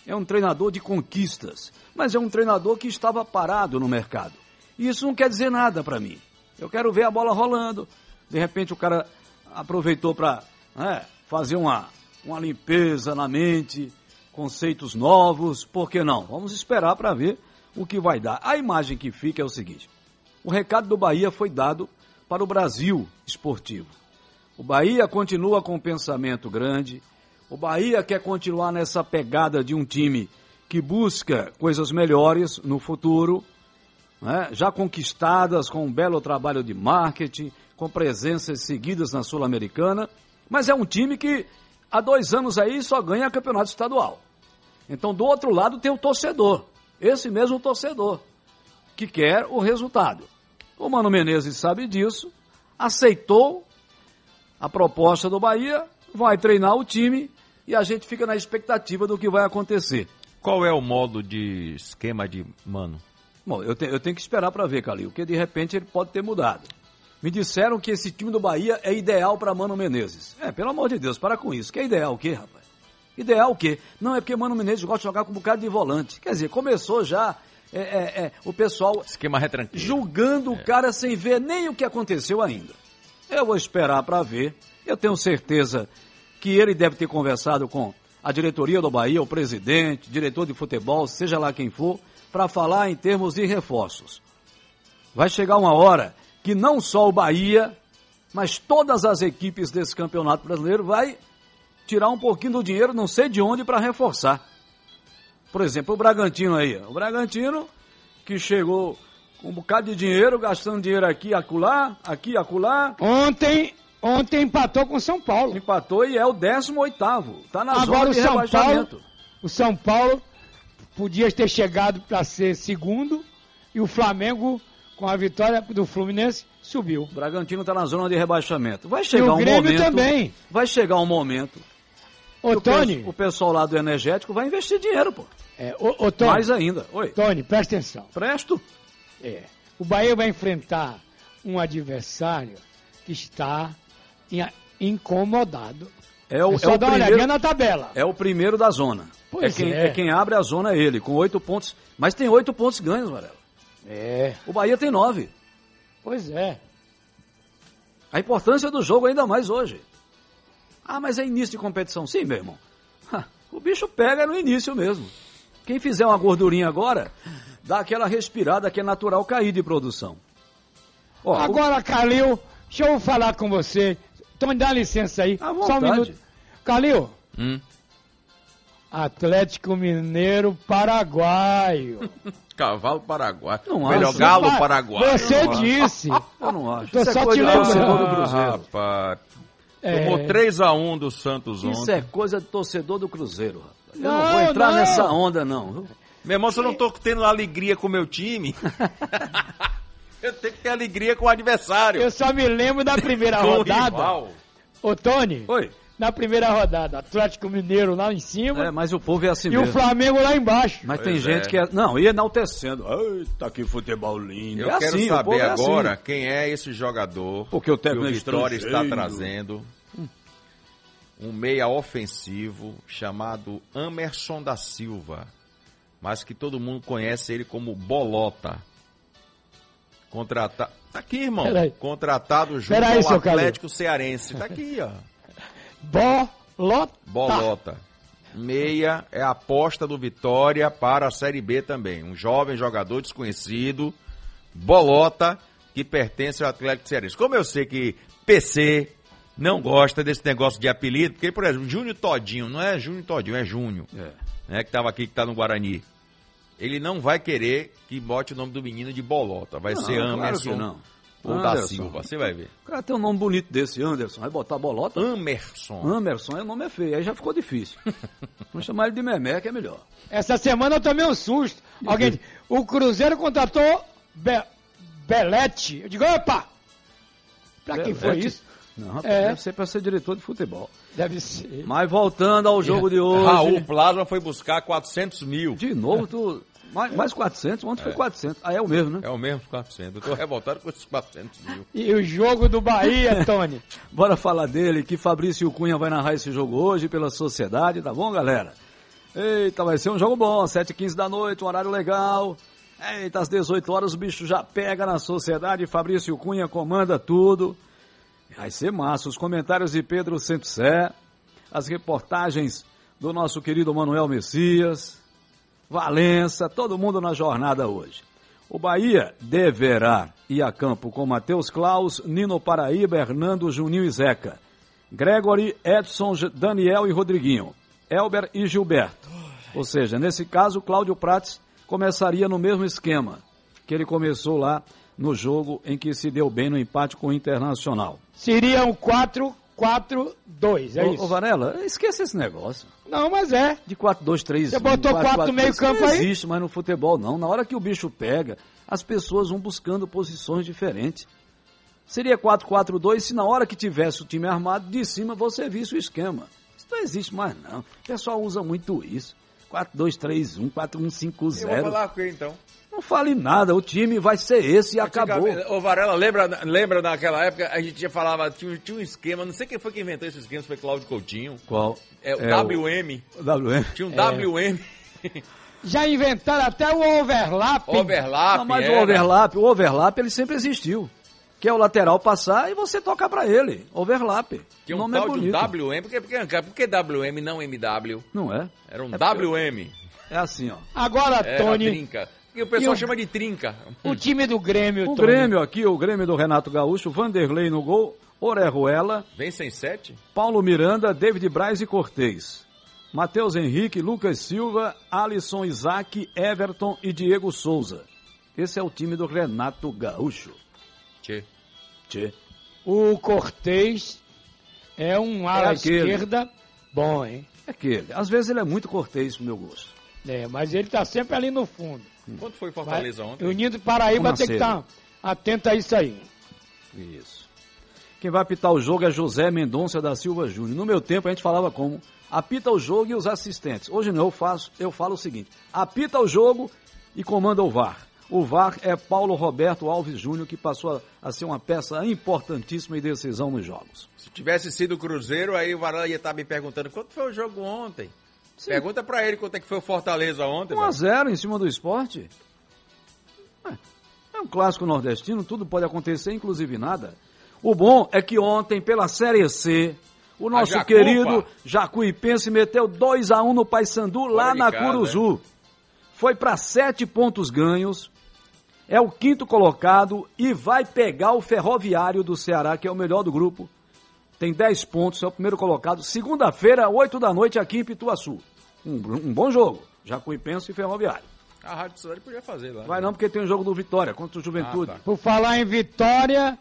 Speaker 18: é um treinador de conquistas, mas é um treinador que estava parado no mercado. E isso não quer dizer nada para mim. Eu quero ver a bola rolando, de repente o cara aproveitou para fazer uma, uma limpeza na mente, conceitos novos, por que não? Vamos esperar para ver o que vai dar. A imagem que fica é o seguinte: o recado do Bahia foi dado para o Brasil esportivo. O Bahia continua com um pensamento grande. O Bahia quer continuar nessa pegada de um time que busca coisas melhores no futuro, né? já conquistadas com um belo trabalho de marketing, com presenças seguidas na Sul-Americana, mas é um time que há dois anos aí só ganha campeonato estadual. Então, do outro lado, tem o torcedor, esse mesmo torcedor, que quer o resultado. O Mano Menezes sabe disso, aceitou a proposta do Bahia, vai treinar o time e a gente fica na expectativa do que vai acontecer.
Speaker 4: Qual é o modo de esquema de mano?
Speaker 18: Bom, eu, te- eu tenho que esperar para ver, Calil, porque de repente ele pode ter mudado. Me disseram que esse time do Bahia é ideal para Mano Menezes. É, pelo amor de Deus, para com isso. Que é ideal o quê, rapaz? Ideal o quê? Não, é porque Mano Menezes gosta de jogar com um bocado de volante. Quer dizer, começou já é, é, é, o pessoal
Speaker 4: Esquema retranqueiro.
Speaker 18: julgando o cara sem ver nem o que aconteceu ainda. Eu vou esperar para ver. Eu tenho certeza que ele deve ter conversado com a diretoria do Bahia, o presidente, diretor de futebol, seja lá quem for, para falar em termos de reforços. Vai chegar uma hora que não só o Bahia, mas todas as equipes desse campeonato brasileiro vai tirar um pouquinho do dinheiro, não sei de onde, para reforçar. Por exemplo, o Bragantino aí. O Bragantino que chegou com um bocado de dinheiro, gastando dinheiro aqui, acolá, aqui, acolá.
Speaker 1: Ontem, ontem empatou com o São Paulo.
Speaker 18: Empatou e é o 18 Tá na
Speaker 1: Agora
Speaker 18: zona
Speaker 1: o
Speaker 18: de
Speaker 1: São
Speaker 18: rebaixamento.
Speaker 1: Paulo, o São Paulo podia ter chegado para ser segundo e o Flamengo, com a vitória do Fluminense, subiu.
Speaker 18: O Bragantino tá na zona de rebaixamento. Vai chegar
Speaker 1: E o
Speaker 18: um
Speaker 1: Grêmio
Speaker 18: momento.
Speaker 1: também.
Speaker 18: Vai chegar um momento.
Speaker 1: Ô,
Speaker 18: o
Speaker 1: Tony.
Speaker 18: pe- O pessoal lá do energético vai investir dinheiro, pô.
Speaker 1: É, ô, ô, Tony.
Speaker 18: Mais ainda. Oi.
Speaker 1: Tony, presta atenção.
Speaker 18: Presto.
Speaker 1: É. O Bahia vai enfrentar um adversário que está in- incomodado.
Speaker 18: É o,
Speaker 1: É só
Speaker 18: é o
Speaker 1: uma
Speaker 18: primeiro,
Speaker 1: olhadinha na tabela.
Speaker 18: É o primeiro da zona. É
Speaker 1: Pois
Speaker 18: quem,
Speaker 1: é.
Speaker 18: é quem abre a zona é ele, com oito pontos. Mas tem oito pontos ganhos, Varela.
Speaker 1: É.
Speaker 18: O Bahia tem nove.
Speaker 1: Pois é.
Speaker 18: A importância do jogo ainda mais hoje. Ah, mas é início de competição. Sim, meu irmão. O bicho pega no início mesmo. Quem fizer uma gordurinha agora, dá aquela respirada que é natural cair de produção. Ó, o-
Speaker 1: Agora, Calil, deixa eu falar com você. Tony, dá licença aí. Só um minuto. Calil,
Speaker 4: Hum.
Speaker 1: Atlético Mineiro Paraguaio.
Speaker 4: Cavalo paraguaio.
Speaker 18: Não
Speaker 4: Melhor
Speaker 1: acho.
Speaker 4: galo paraguaio.
Speaker 1: você
Speaker 4: acho.
Speaker 1: disse.
Speaker 18: Eu não acho.
Speaker 1: Tô
Speaker 18: Isso é
Speaker 1: só te lembrando.
Speaker 18: Cruzeiro.
Speaker 4: Rapaz.
Speaker 1: É.
Speaker 4: Tomou 3x1 do Santos ontem.
Speaker 18: Isso é coisa de torcedor do Cruzeiro, rapaz. Eu não,
Speaker 1: Não,
Speaker 18: vou entrar
Speaker 1: não.
Speaker 18: nessa onda, não.
Speaker 4: Meu irmão, se eu não tô tendo alegria com o meu time, eu tenho que ter alegria com o adversário.
Speaker 1: Eu só me lembro da primeira
Speaker 4: o
Speaker 1: rodada.
Speaker 4: rival.
Speaker 1: Ô, Tony.
Speaker 18: Oi.
Speaker 1: Na primeira rodada, Atlético Mineiro lá em cima
Speaker 18: É, mas o povo é assim
Speaker 1: e
Speaker 18: mesmo.
Speaker 1: o Flamengo lá embaixo.
Speaker 18: Mas tem
Speaker 4: Pois
Speaker 18: gente
Speaker 4: é.
Speaker 18: que é. Não, ia enaltecendo. Eita, que futebol lindo.
Speaker 4: Eu
Speaker 18: é
Speaker 4: quero
Speaker 18: assim, o
Speaker 4: saber
Speaker 18: é
Speaker 4: agora
Speaker 18: assim.
Speaker 4: quem é esse jogador
Speaker 18: Porque o
Speaker 4: que o
Speaker 18: é
Speaker 4: Vitória está trazendo. Um meia ofensivo chamado Amerson da Silva, mas que todo mundo conhece ele como Bolota. Contratado. Tá aqui, irmão.
Speaker 1: Peraí.
Speaker 4: Contratado junto
Speaker 1: Peraí,
Speaker 4: ao
Speaker 1: seu Calil.
Speaker 4: Atlético Cearense. Tá aqui, ó.
Speaker 1: Bolota.
Speaker 4: Bolota. Meia é a aposta do Vitória para a Série B também. Um jovem jogador desconhecido, Bolota, que pertence ao Atlético Cearense. Como eu sei que PC não gosta desse negócio de apelido, porque, por exemplo, Júnior Todinho, não é Júnior Todinho, é Júnior,
Speaker 18: É.
Speaker 4: né, que estava aqui, que está no Guarani. Ele não vai querer que bote o nome do menino de Bolota. Vai
Speaker 18: Não,
Speaker 4: ser
Speaker 18: claro
Speaker 4: Amerson
Speaker 18: que não.
Speaker 4: ou da
Speaker 18: Anderson.
Speaker 4: Silva. Você vai ver.
Speaker 18: O cara tem um nome bonito desse, Anderson. Vai botar bolota?
Speaker 4: Amerson.
Speaker 18: Amerson, o nome é feio, aí já ficou difícil. Vamos chamar ele de Memé, que é melhor.
Speaker 1: Essa semana eu tomei um susto. Alguém, o Cruzeiro contratou Be Belete. Eu digo, opa! Pra quem foi
Speaker 18: Belete?
Speaker 1: isso?
Speaker 18: Não,
Speaker 1: É.
Speaker 18: deve ser para ser diretor de futebol.
Speaker 1: Deve ser.
Speaker 18: Mas voltando ao jogo de hoje.
Speaker 4: Raul Plasma foi buscar 400 mil.
Speaker 18: De novo, tu. Mais, mais 400, ontem foi 400. Ah, é o mesmo, né?
Speaker 4: É o mesmo 400. Eu tô revoltado com esses 400 mil.
Speaker 1: E o jogo do Bahia, Tony?
Speaker 18: Bora falar dele, que Fabrício Cunha vai narrar esse jogo hoje pela sociedade, tá bom, galera? Eita, vai ser um jogo bom, 7h15 da noite, um horário legal. Eita, às 18 horas o bicho já pega na sociedade, Fabrício Cunha comanda tudo. Vai ser massa, os comentários de Pedro Centosé, as reportagens do nosso querido Manuel Messias, Valença, todo mundo na jornada hoje. O Bahia deverá ir a campo com Matheus Klaus, Nino Paraíba, Hernando, Juninho e Zeca. Gregory, Edson, Daniel e Rodriguinho. Elber e Gilberto. Ou seja, nesse caso, Cláudio Prates começaria no mesmo esquema que ele começou lá no jogo em que se deu bem no empate com o Internacional.
Speaker 1: Seria um 4-4-2, é
Speaker 18: ô,
Speaker 1: isso?
Speaker 18: ô, Varela, esqueça esse negócio.
Speaker 1: Não, mas é.
Speaker 18: De 4-2-3.
Speaker 1: Você botou quatro no meio-campo
Speaker 18: não
Speaker 1: aí?
Speaker 18: existe mais no futebol, não. Na hora que o bicho pega, as pessoas vão buscando posições diferentes. Seria 4-4-2 se na hora que tivesse o time armado, de cima você visse o esquema. Isso não existe mais, não. O pessoal usa muito isso. 4-2-3-1, 4-1-5-0.
Speaker 4: Eu vou falar com ele então.
Speaker 18: Não fale nada, o time vai ser esse e acabou.
Speaker 4: Ô Varela, lembra, lembra naquela época a gente já falava, tinha, tinha um esquema, não sei quem foi que inventou esse esquema, foi Cláudio Coutinho.
Speaker 18: Qual?
Speaker 4: É o
Speaker 18: É
Speaker 4: WM.
Speaker 18: o WM.
Speaker 4: Tinha um
Speaker 18: É.
Speaker 4: WM.
Speaker 1: Já inventaram até o overlap.
Speaker 4: Overlap.
Speaker 18: Não, mas
Speaker 4: era.
Speaker 18: o overlap, o overlap ele sempre existiu. que é o lateral passar e você tocar para ele. Overlap.
Speaker 4: Que
Speaker 18: o
Speaker 4: um
Speaker 18: nome é
Speaker 4: tal de um
Speaker 18: bonito.
Speaker 4: WM, porque, porque, por que WM não MW?
Speaker 18: Não é?
Speaker 4: Era um
Speaker 18: É porque-
Speaker 4: WM.
Speaker 18: É assim, ó.
Speaker 1: Agora,
Speaker 4: Era
Speaker 1: Tony,
Speaker 4: trinca. E o pessoal
Speaker 1: E o-
Speaker 4: chama de trinca.
Speaker 1: o time do Grêmio,
Speaker 18: O
Speaker 1: Tony.
Speaker 18: Grêmio aqui, o Grêmio do Renato Gaúcho, Vanderlei no gol, Orejuela,
Speaker 4: Vem sem sete?
Speaker 18: Paulo Miranda, David Braz e Cortez. Matheus Henrique, Lucas Silva, Alisson Isaac, Everton e Diego Souza. Esse é o time do Renato Gaúcho.
Speaker 4: Tchê.
Speaker 18: Tchê.
Speaker 1: O Cortez é um ala
Speaker 18: É
Speaker 1: esquerda bom, hein?
Speaker 18: É aquele. Às vezes ele é muito cortês pro meu gosto.
Speaker 1: É, mas ele tá sempre ali no fundo.
Speaker 4: Quanto foi Fortaleza
Speaker 1: Mas
Speaker 4: ontem?
Speaker 1: O Unido Paraíba tem que estar atento a isso aí.
Speaker 18: Isso. Quem vai apitar o jogo é José Mendonça da Silva Júnior. No meu tempo a gente falava como apita o jogo e os assistentes. Hoje não, eu faço, eu falo o seguinte: apita o jogo e comanda o VAR. O VAR é Paulo Roberto Alves Júnior, que passou a, a ser uma peça importantíssima e decisão nos jogos.
Speaker 4: Se tivesse sido o Cruzeiro, aí o Varela ia estar me perguntando quanto foi o jogo ontem. Pergunta pra ele quanto é que foi o Fortaleza ontem.
Speaker 18: 1 a
Speaker 4: velho.
Speaker 18: 0 em cima do esporte. É, é um clássico nordestino, tudo pode acontecer, inclusive nada. O bom é que ontem, pela Série C, o nosso
Speaker 4: Jacupa.
Speaker 18: querido Jacuipense meteu 2 a 1 no Paysandu lá na
Speaker 4: casa,
Speaker 18: Curuzu. Foi para sete pontos ganhos, é o quinto colocado e vai pegar o Ferroviário do Ceará, que é o melhor do grupo. Tem 10 pontos, é o primeiro colocado. Segunda-feira, 8 da noite, aqui em Pituaçu. Um, um bom jogo. Jacuipense e Ferroviário.
Speaker 4: A Rádio Cidade podia fazer lá.
Speaker 18: Vai não, porque tem o jogo do Vitória contra o Juventude.
Speaker 4: Ah, tá.
Speaker 1: Por falar em vitória,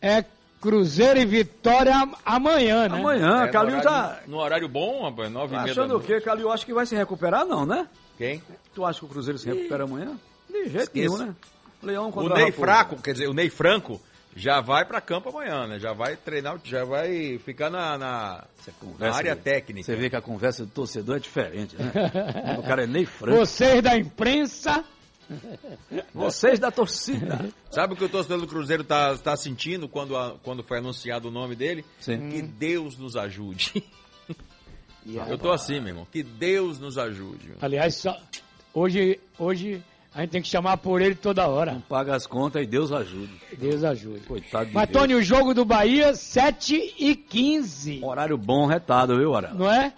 Speaker 1: é Cruzeiro e Vitória am- amanhã, né?
Speaker 18: Amanhã,
Speaker 4: É, no
Speaker 18: Calil
Speaker 4: horário-
Speaker 18: já.
Speaker 4: No horário bom, rapaz, nove e
Speaker 18: Tá
Speaker 4: meia
Speaker 18: achando
Speaker 4: da
Speaker 18: o quê? Calil acha que vai se recuperar, não, né?
Speaker 4: Quem?
Speaker 18: Tu acha que o Cruzeiro se recupera amanhã? De jeito nenhum, né? Leão
Speaker 4: O
Speaker 18: contra
Speaker 4: Ney
Speaker 18: Raposa.
Speaker 4: Fraco, quer dizer, o Ney Franco já vai pra campo amanhã, né? Já vai treinar, já vai ficar na, na, na área
Speaker 18: aí.
Speaker 4: técnica.
Speaker 18: Você vê que a conversa do torcedor é diferente, né? o cara é Ney Franco.
Speaker 1: Vocês da imprensa.
Speaker 18: Vocês da torcida.
Speaker 4: Sabe o que o torcedor do Cruzeiro tá, tá sentindo quando, a- quando foi anunciado o nome dele?
Speaker 18: Sim.
Speaker 4: Que Deus nos ajude. Eu tô assim, meu irmão. Que Deus nos ajude.
Speaker 1: Aliás, só- hoje, hoje a gente tem que chamar por ele toda hora.
Speaker 18: Paga as contas e Deus ajude.
Speaker 1: Deus ajude.
Speaker 18: Coitado de
Speaker 1: Mas,
Speaker 18: Deus.
Speaker 1: Tony, o jogo do Bahia, 7 e 15.
Speaker 18: Horário bom, retado, viu, Arela?
Speaker 1: Não é?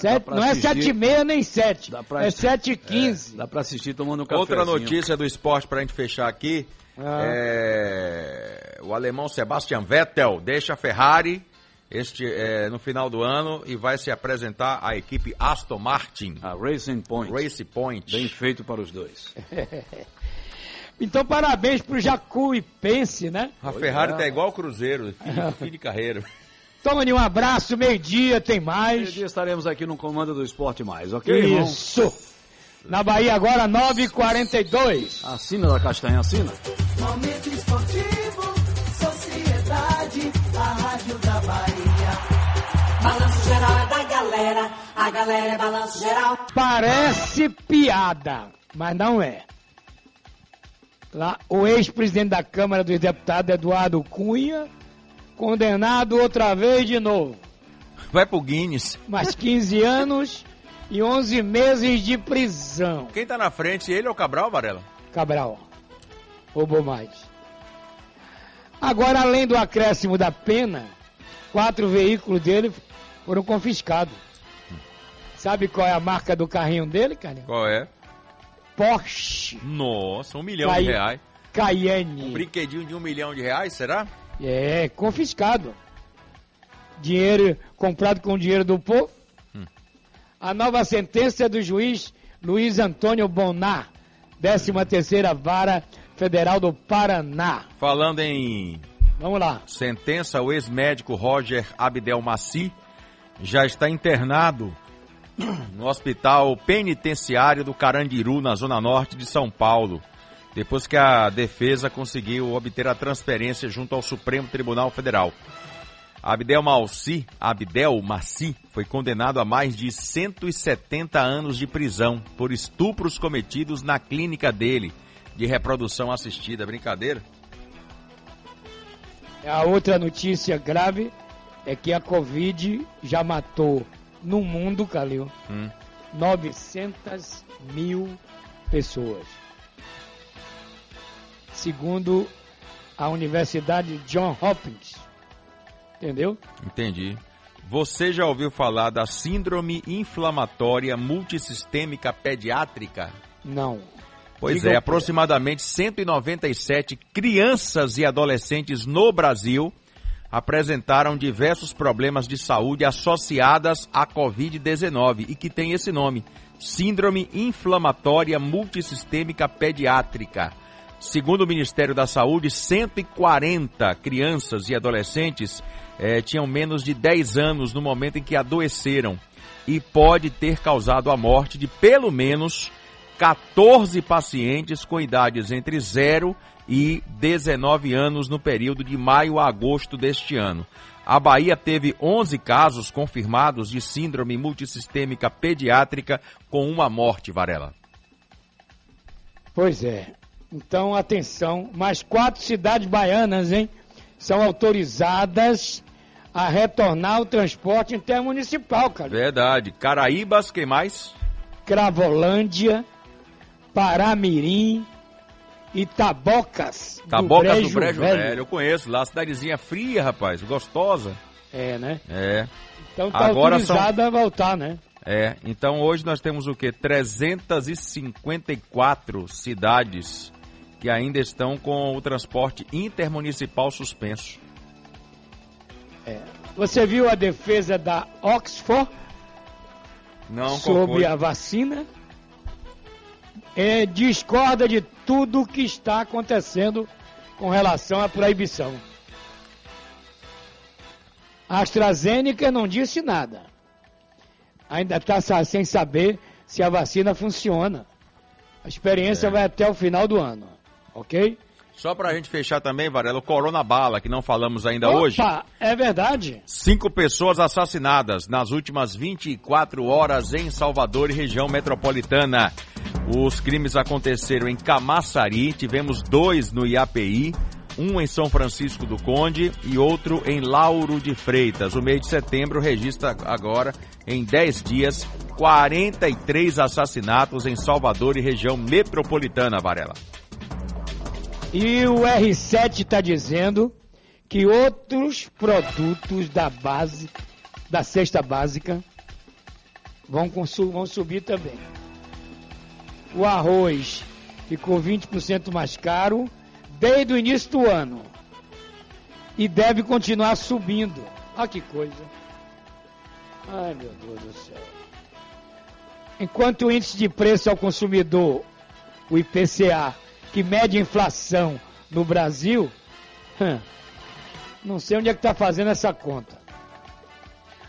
Speaker 1: Sete, não é
Speaker 18: assistir.
Speaker 1: 7 e meia nem 7.
Speaker 18: pra
Speaker 1: É
Speaker 18: assistir.
Speaker 1: 7 e 15.
Speaker 18: Dá pra assistir tomando um café.
Speaker 4: Outra notícia do esporte pra gente fechar aqui. É, o alemão Sebastian Vettel deixa a Ferrari este, é, no final do ano e vai se apresentar à equipe Aston Martin.
Speaker 18: A Racing Point.
Speaker 4: Race Point.
Speaker 18: Bem feito para os dois.
Speaker 1: Então, parabéns pro Jacuipense, né?
Speaker 4: A Ferrari tá igual o Cruzeiro, fim, fim de carreira.
Speaker 1: Tony, um abraço, meio-dia, tem mais.
Speaker 18: Um dia estaremos aqui no Comando do Esporte Mais, ok, irmão?
Speaker 1: Isso. Na Bahia agora, 9h42.
Speaker 18: Assina da Castanha, assina.
Speaker 2: Momento esportivo, sociedade, a rádio da Bahia. Galera, a galera é balanço geral.
Speaker 1: Parece piada, mas não é. Lá, o ex-presidente da Câmara dos Deputados, Eduardo Cunha, condenado outra vez de novo.
Speaker 4: Vai pro Guinness.
Speaker 1: Mais 15 anos e 11 meses de prisão.
Speaker 4: Quem tá na frente, ele ou Cabral, Varela?
Speaker 1: Cabral. Roubou mais. Agora, além do acréscimo da pena, quatro veículos dele foram confiscados. Sabe qual é a marca do carrinho dele, cara?
Speaker 4: Qual é?
Speaker 1: Porsche
Speaker 4: Nossa, um milhão de reais. Um
Speaker 1: Cayenne.
Speaker 4: brinquedinho de um milhão de reais, será?
Speaker 1: É, confiscado. Dinheiro comprado com o dinheiro do povo. A nova sentença é do juiz Luiz Antônio Bonar, 13 terceira Vara Federal do Paraná.
Speaker 4: Falando em
Speaker 1: Vamos lá.
Speaker 4: sentença, o ex-médico Roger Abdelmaci já está internado no hospital penitenciário do Carandiru, na zona norte de São Paulo, depois que a defesa conseguiu obter a transferência junto ao Supremo Tribunal Federal. Abdel Maci, Abdel Maci foi condenado a mais de 170 anos de prisão por estupros cometidos na clínica dele de reprodução assistida. Brincadeira?
Speaker 1: A outra notícia grave é que a Covid já matou no mundo, Calil,
Speaker 4: Hum.
Speaker 1: 900 mil pessoas. Segundo a Universidade John Hopkins. Entendeu?
Speaker 4: Entendi. Você já ouviu falar da síndrome inflamatória multissistêmica pediátrica?
Speaker 1: Não.
Speaker 4: Pois
Speaker 1: Diga
Speaker 4: é, aproximadamente 197 crianças e adolescentes no Brasil apresentaram diversos problemas de saúde associadas à Covid-19 e que tem esse nome, Síndrome Inflamatória Multissistêmica Pediátrica. Segundo o Ministério da Saúde, 140 crianças e adolescentes eh, tinham menos de 10 anos no momento em que adoeceram e pode ter causado a morte de pelo menos 14 pacientes com idades entre 0 e 19 anos no período de maio a agosto deste ano. A Bahia teve 11 casos confirmados de síndrome multissistêmica pediátrica com uma morte, Varela.
Speaker 1: Pois é. Então, atenção, mais quatro cidades baianas, hein, são autorizadas a retornar ao transporte intermunicipal, cara.
Speaker 4: Verdade. Caraíbas, quem mais?
Speaker 1: Cravolândia, Paramirim, Itabocas,
Speaker 4: Tabocas
Speaker 1: do
Speaker 4: do Brejo Velho. eu conheço. Lá, cidadezinha fria, rapaz, gostosa.
Speaker 1: É, né?
Speaker 4: É.
Speaker 1: Então tá
Speaker 4: Agora são-
Speaker 1: autorizada a voltar, né?
Speaker 4: É, então hoje nós temos o quê? 354 cidades que ainda estão com o transporte intermunicipal suspenso.
Speaker 1: É. Você viu a defesa da Oxford
Speaker 4: Não,
Speaker 1: sobre a vacina? É, discorda de tudo que está acontecendo com relação à proibição. A AstraZeneca não disse nada. Ainda está sem saber se a vacina funciona. A experiência
Speaker 4: É.
Speaker 1: vai até o final do ano, ok?
Speaker 4: Só pra gente fechar também, Varela, o Corona Bala, que não falamos ainda
Speaker 1: Opa,
Speaker 4: hoje.
Speaker 1: é verdade.
Speaker 4: Cinco pessoas assassinadas nas últimas 24 horas em Salvador e região metropolitana. Os crimes aconteceram em Camaçari, tivemos dois no IAPI, um em São Francisco do Conde e outro em Lauro de Freitas. O mês de setembro registra agora, em 10 dias, 43 assassinatos em Salvador e região metropolitana, Varela.
Speaker 1: E o R7 está dizendo que outros produtos da base, da cesta básica, vão, vão subir também. O arroz ficou 20% mais caro desde o início do ano. E deve continuar subindo. Olha que coisa. Ai, meu Deus do céu. Enquanto o índice de preço ao consumidor, o IPCA, que mede inflação no Brasil, não sei onde é que está fazendo essa conta.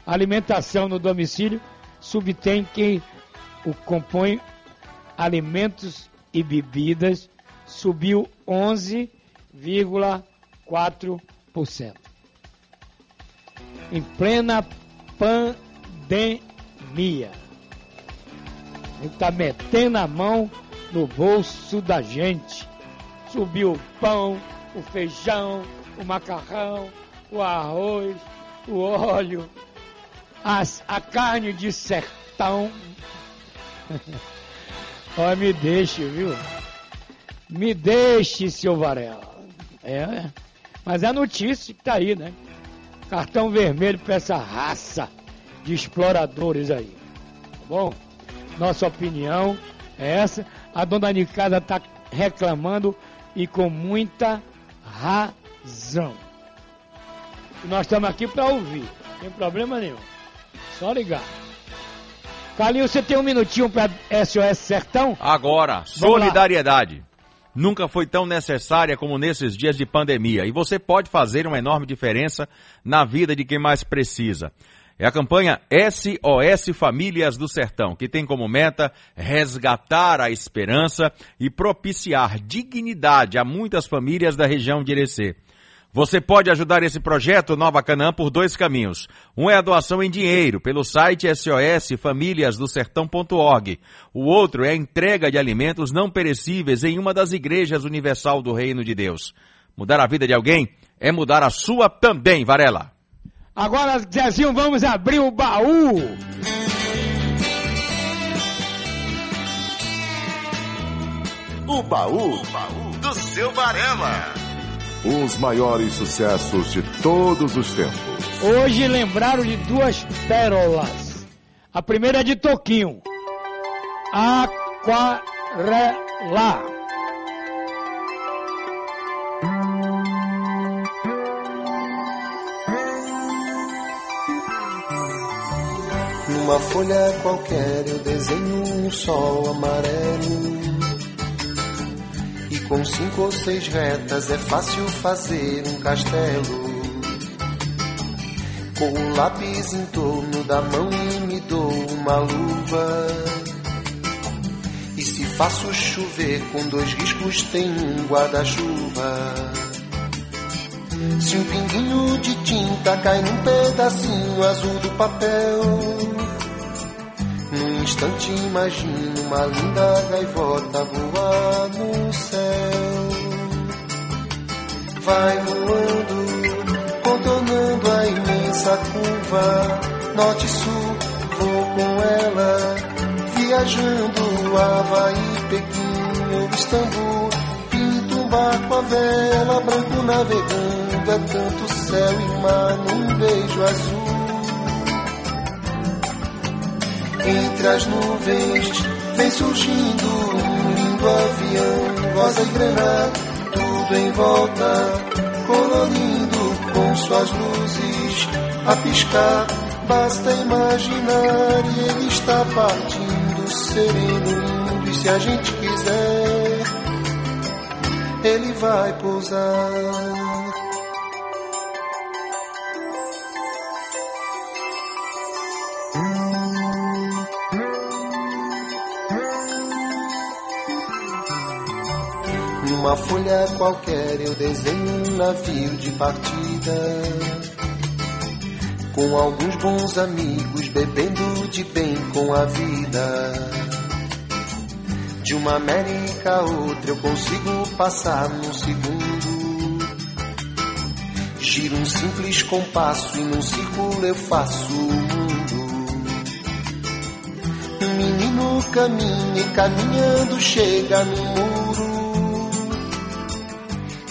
Speaker 1: Alimentação no domicílio subtém que o compõe alimentos e bebidas subiu 11,4%. Em plena pandemia. A gente tá metendo a mão no bolso da gente. Subiu o pão, o feijão, o macarrão, o arroz, o óleo, as- a carne de sertão. Olha, me deixe, viu? Me deixe, seu Varela. É, é. mas é a notícia que tá aí, né? Cartão vermelho pra essa raça de exploradores aí. Tá bom? Nossa opinião é essa. A dona de casa tá reclamando e com muita razão. Nós estamos aqui para ouvir. Não tem problema nenhum. Só ligar. Calil, você tem um minutinho para SOS Sertão?
Speaker 4: Agora, solidariedade. Nunca foi tão necessária como nesses dias de pandemia. E você pode fazer uma enorme diferença na vida de quem mais precisa. É a campanha SOS Famílias do Sertão, que tem como meta resgatar a esperança e propiciar dignidade a muitas famílias da região de Irecê. Você pode ajudar esse projeto Nova Canaã por dois caminhos. Um é a doação em dinheiro pelo site sosfamiliasdosertão.org. O outro é a entrega de alimentos não perecíveis em uma das igrejas universal do Reino de Deus. Mudar a vida de alguém é mudar a sua também, Varela.
Speaker 1: Agora, Zezinho, vamos abrir o baú.
Speaker 8: O baú do seu Varela.
Speaker 19: Os maiores sucessos de todos os tempos.
Speaker 1: Hoje lembraram de duas pérolas. A primeira é de Toquinho. Aquarela.
Speaker 20: Numa folha qualquer eu desenho um sol amarelo. E com cinco ou seis retas é fácil fazer um castelo. Com o lápis em torno da mão e me dou uma luva. E se faço chover com dois riscos tem um guarda-chuva. Se um pinguinho de tinta cai num pedacinho azul do papel, num instante imagino uma linda gaivota voar no céu. Vai voando, contornando a imensa curva, norte e sul, vou com ela, viajando Havaí, Pequim ou Istambul, barco a vela, branco navegando, é tanto céu e mar num beijo azul. Entre as nuvens vem surgindo um lindo avião, rosa e granada, tudo em volta, colorindo com suas luzes a piscar. Basta imaginar e ele está partindo, sereno, lindo, e se a gente quiser, ele vai pousar. Numa folha qualquer eu desenho um navio de partida. Com alguns bons amigos bebendo de bem com a vida. De uma América a outra eu consigo passar num segundo. Giro um simples compasso e num círculo eu faço o mundo. Menino caminha e caminhando chega no muro.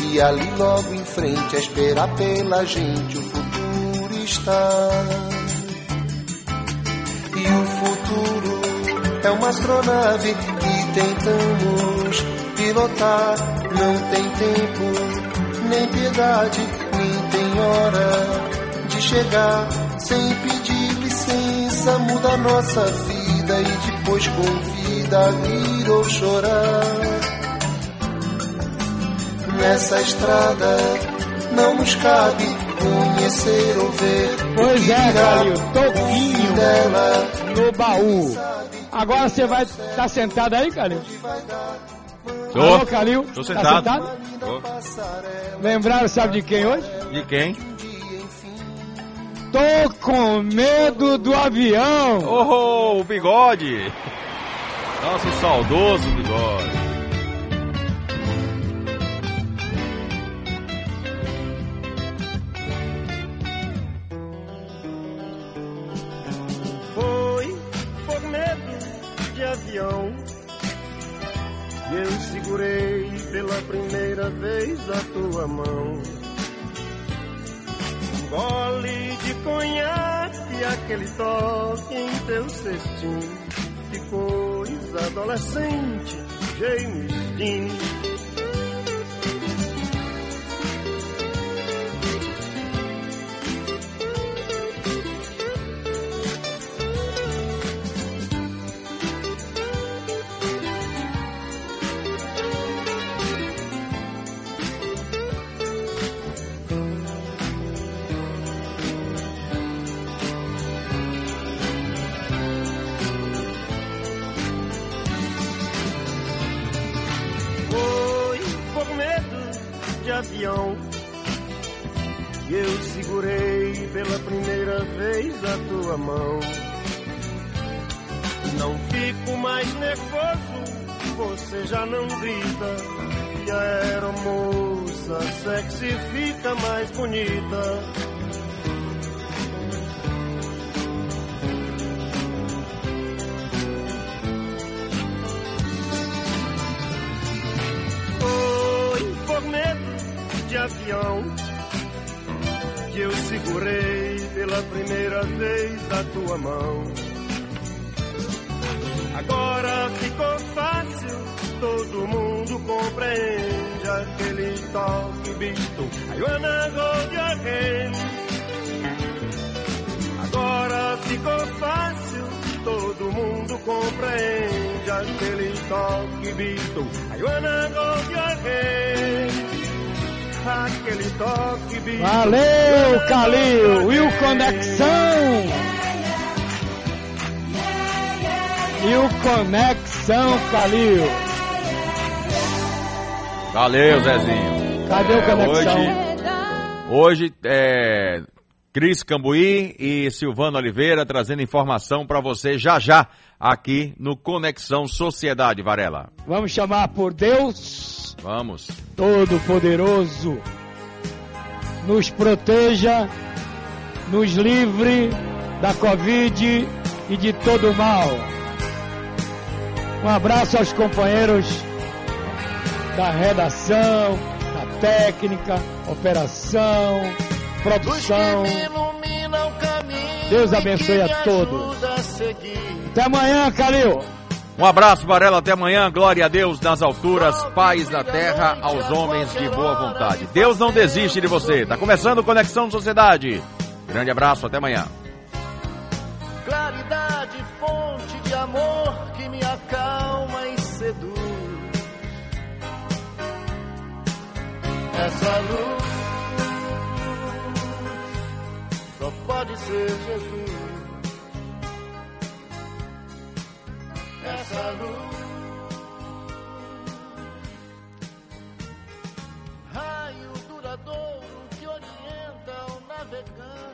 Speaker 20: E ali logo em frente a esperar pela gente o futuro está. E o futuro é uma astronave tentamos pilotar. Não tem tempo, nem piedade, nem tem hora de chegar. Sem pedir licença, muda a nossa vida e depois convida a rir ou chorar nessa estrada não nos cabe conhecer ou ver.
Speaker 1: Pois é, Calil, toquinho dela no baú. Agora você vai estar tá sentado aí, Calil?
Speaker 4: Tô.
Speaker 1: Alô, Calil?
Speaker 4: Tô
Speaker 1: Tá
Speaker 4: sentado.
Speaker 1: sentado?
Speaker 4: Tô.
Speaker 1: Lembraram, sabe de quem hoje?
Speaker 4: De quem?
Speaker 1: Tô com medo do avião.
Speaker 4: Oh, o bigode. Nossa, saudoso bigode.
Speaker 21: A tua mão. Um gole de conhaque aquele toque em teu cestinho. Que coisa adolescente, James Dean. Vez a tua mão. Não fico mais nervoso, você já não grita. E a aeromoça sexy fica mais bonita. Por medo de avião que eu segurei pela primeira vez da tua mão. Agora ficou fácil, todo mundo compreende aquele toque visto. I wanna go again. Agora ficou fácil, todo mundo compreende aquele toque visto. I wanna go again. Aquele toque.
Speaker 1: Valeu, Calil! Will Conexão! E o Conexão, Calil!
Speaker 4: Valeu, Zezinho.
Speaker 1: Cadê o Conexão?
Speaker 4: Hoje, hoje é Cris Cambuí e Silvano Oliveira trazendo informação para você já já aqui no Conexão Sociedade, Varela.
Speaker 1: Vamos chamar por Deus
Speaker 4: Vamos.
Speaker 1: Todo-Poderoso. Nos proteja, nos livre da Covid e de todo mal. Um abraço aos companheiros da redação, da técnica, operação, produção. Deus abençoe a todos. Até amanhã, Calil.
Speaker 4: Um abraço, Varela, até amanhã. Glória a Deus nas alturas, paz na terra aos homens de boa vontade. Deus não desiste de você. Tá começando Conexão Sociedade. Grande abraço, até amanhã.
Speaker 21: Claridade, fonte de amor que me acalma e seduz. Essa luz só pode ser Jesus. essa luz. Raio duradouro que orienta o navegante.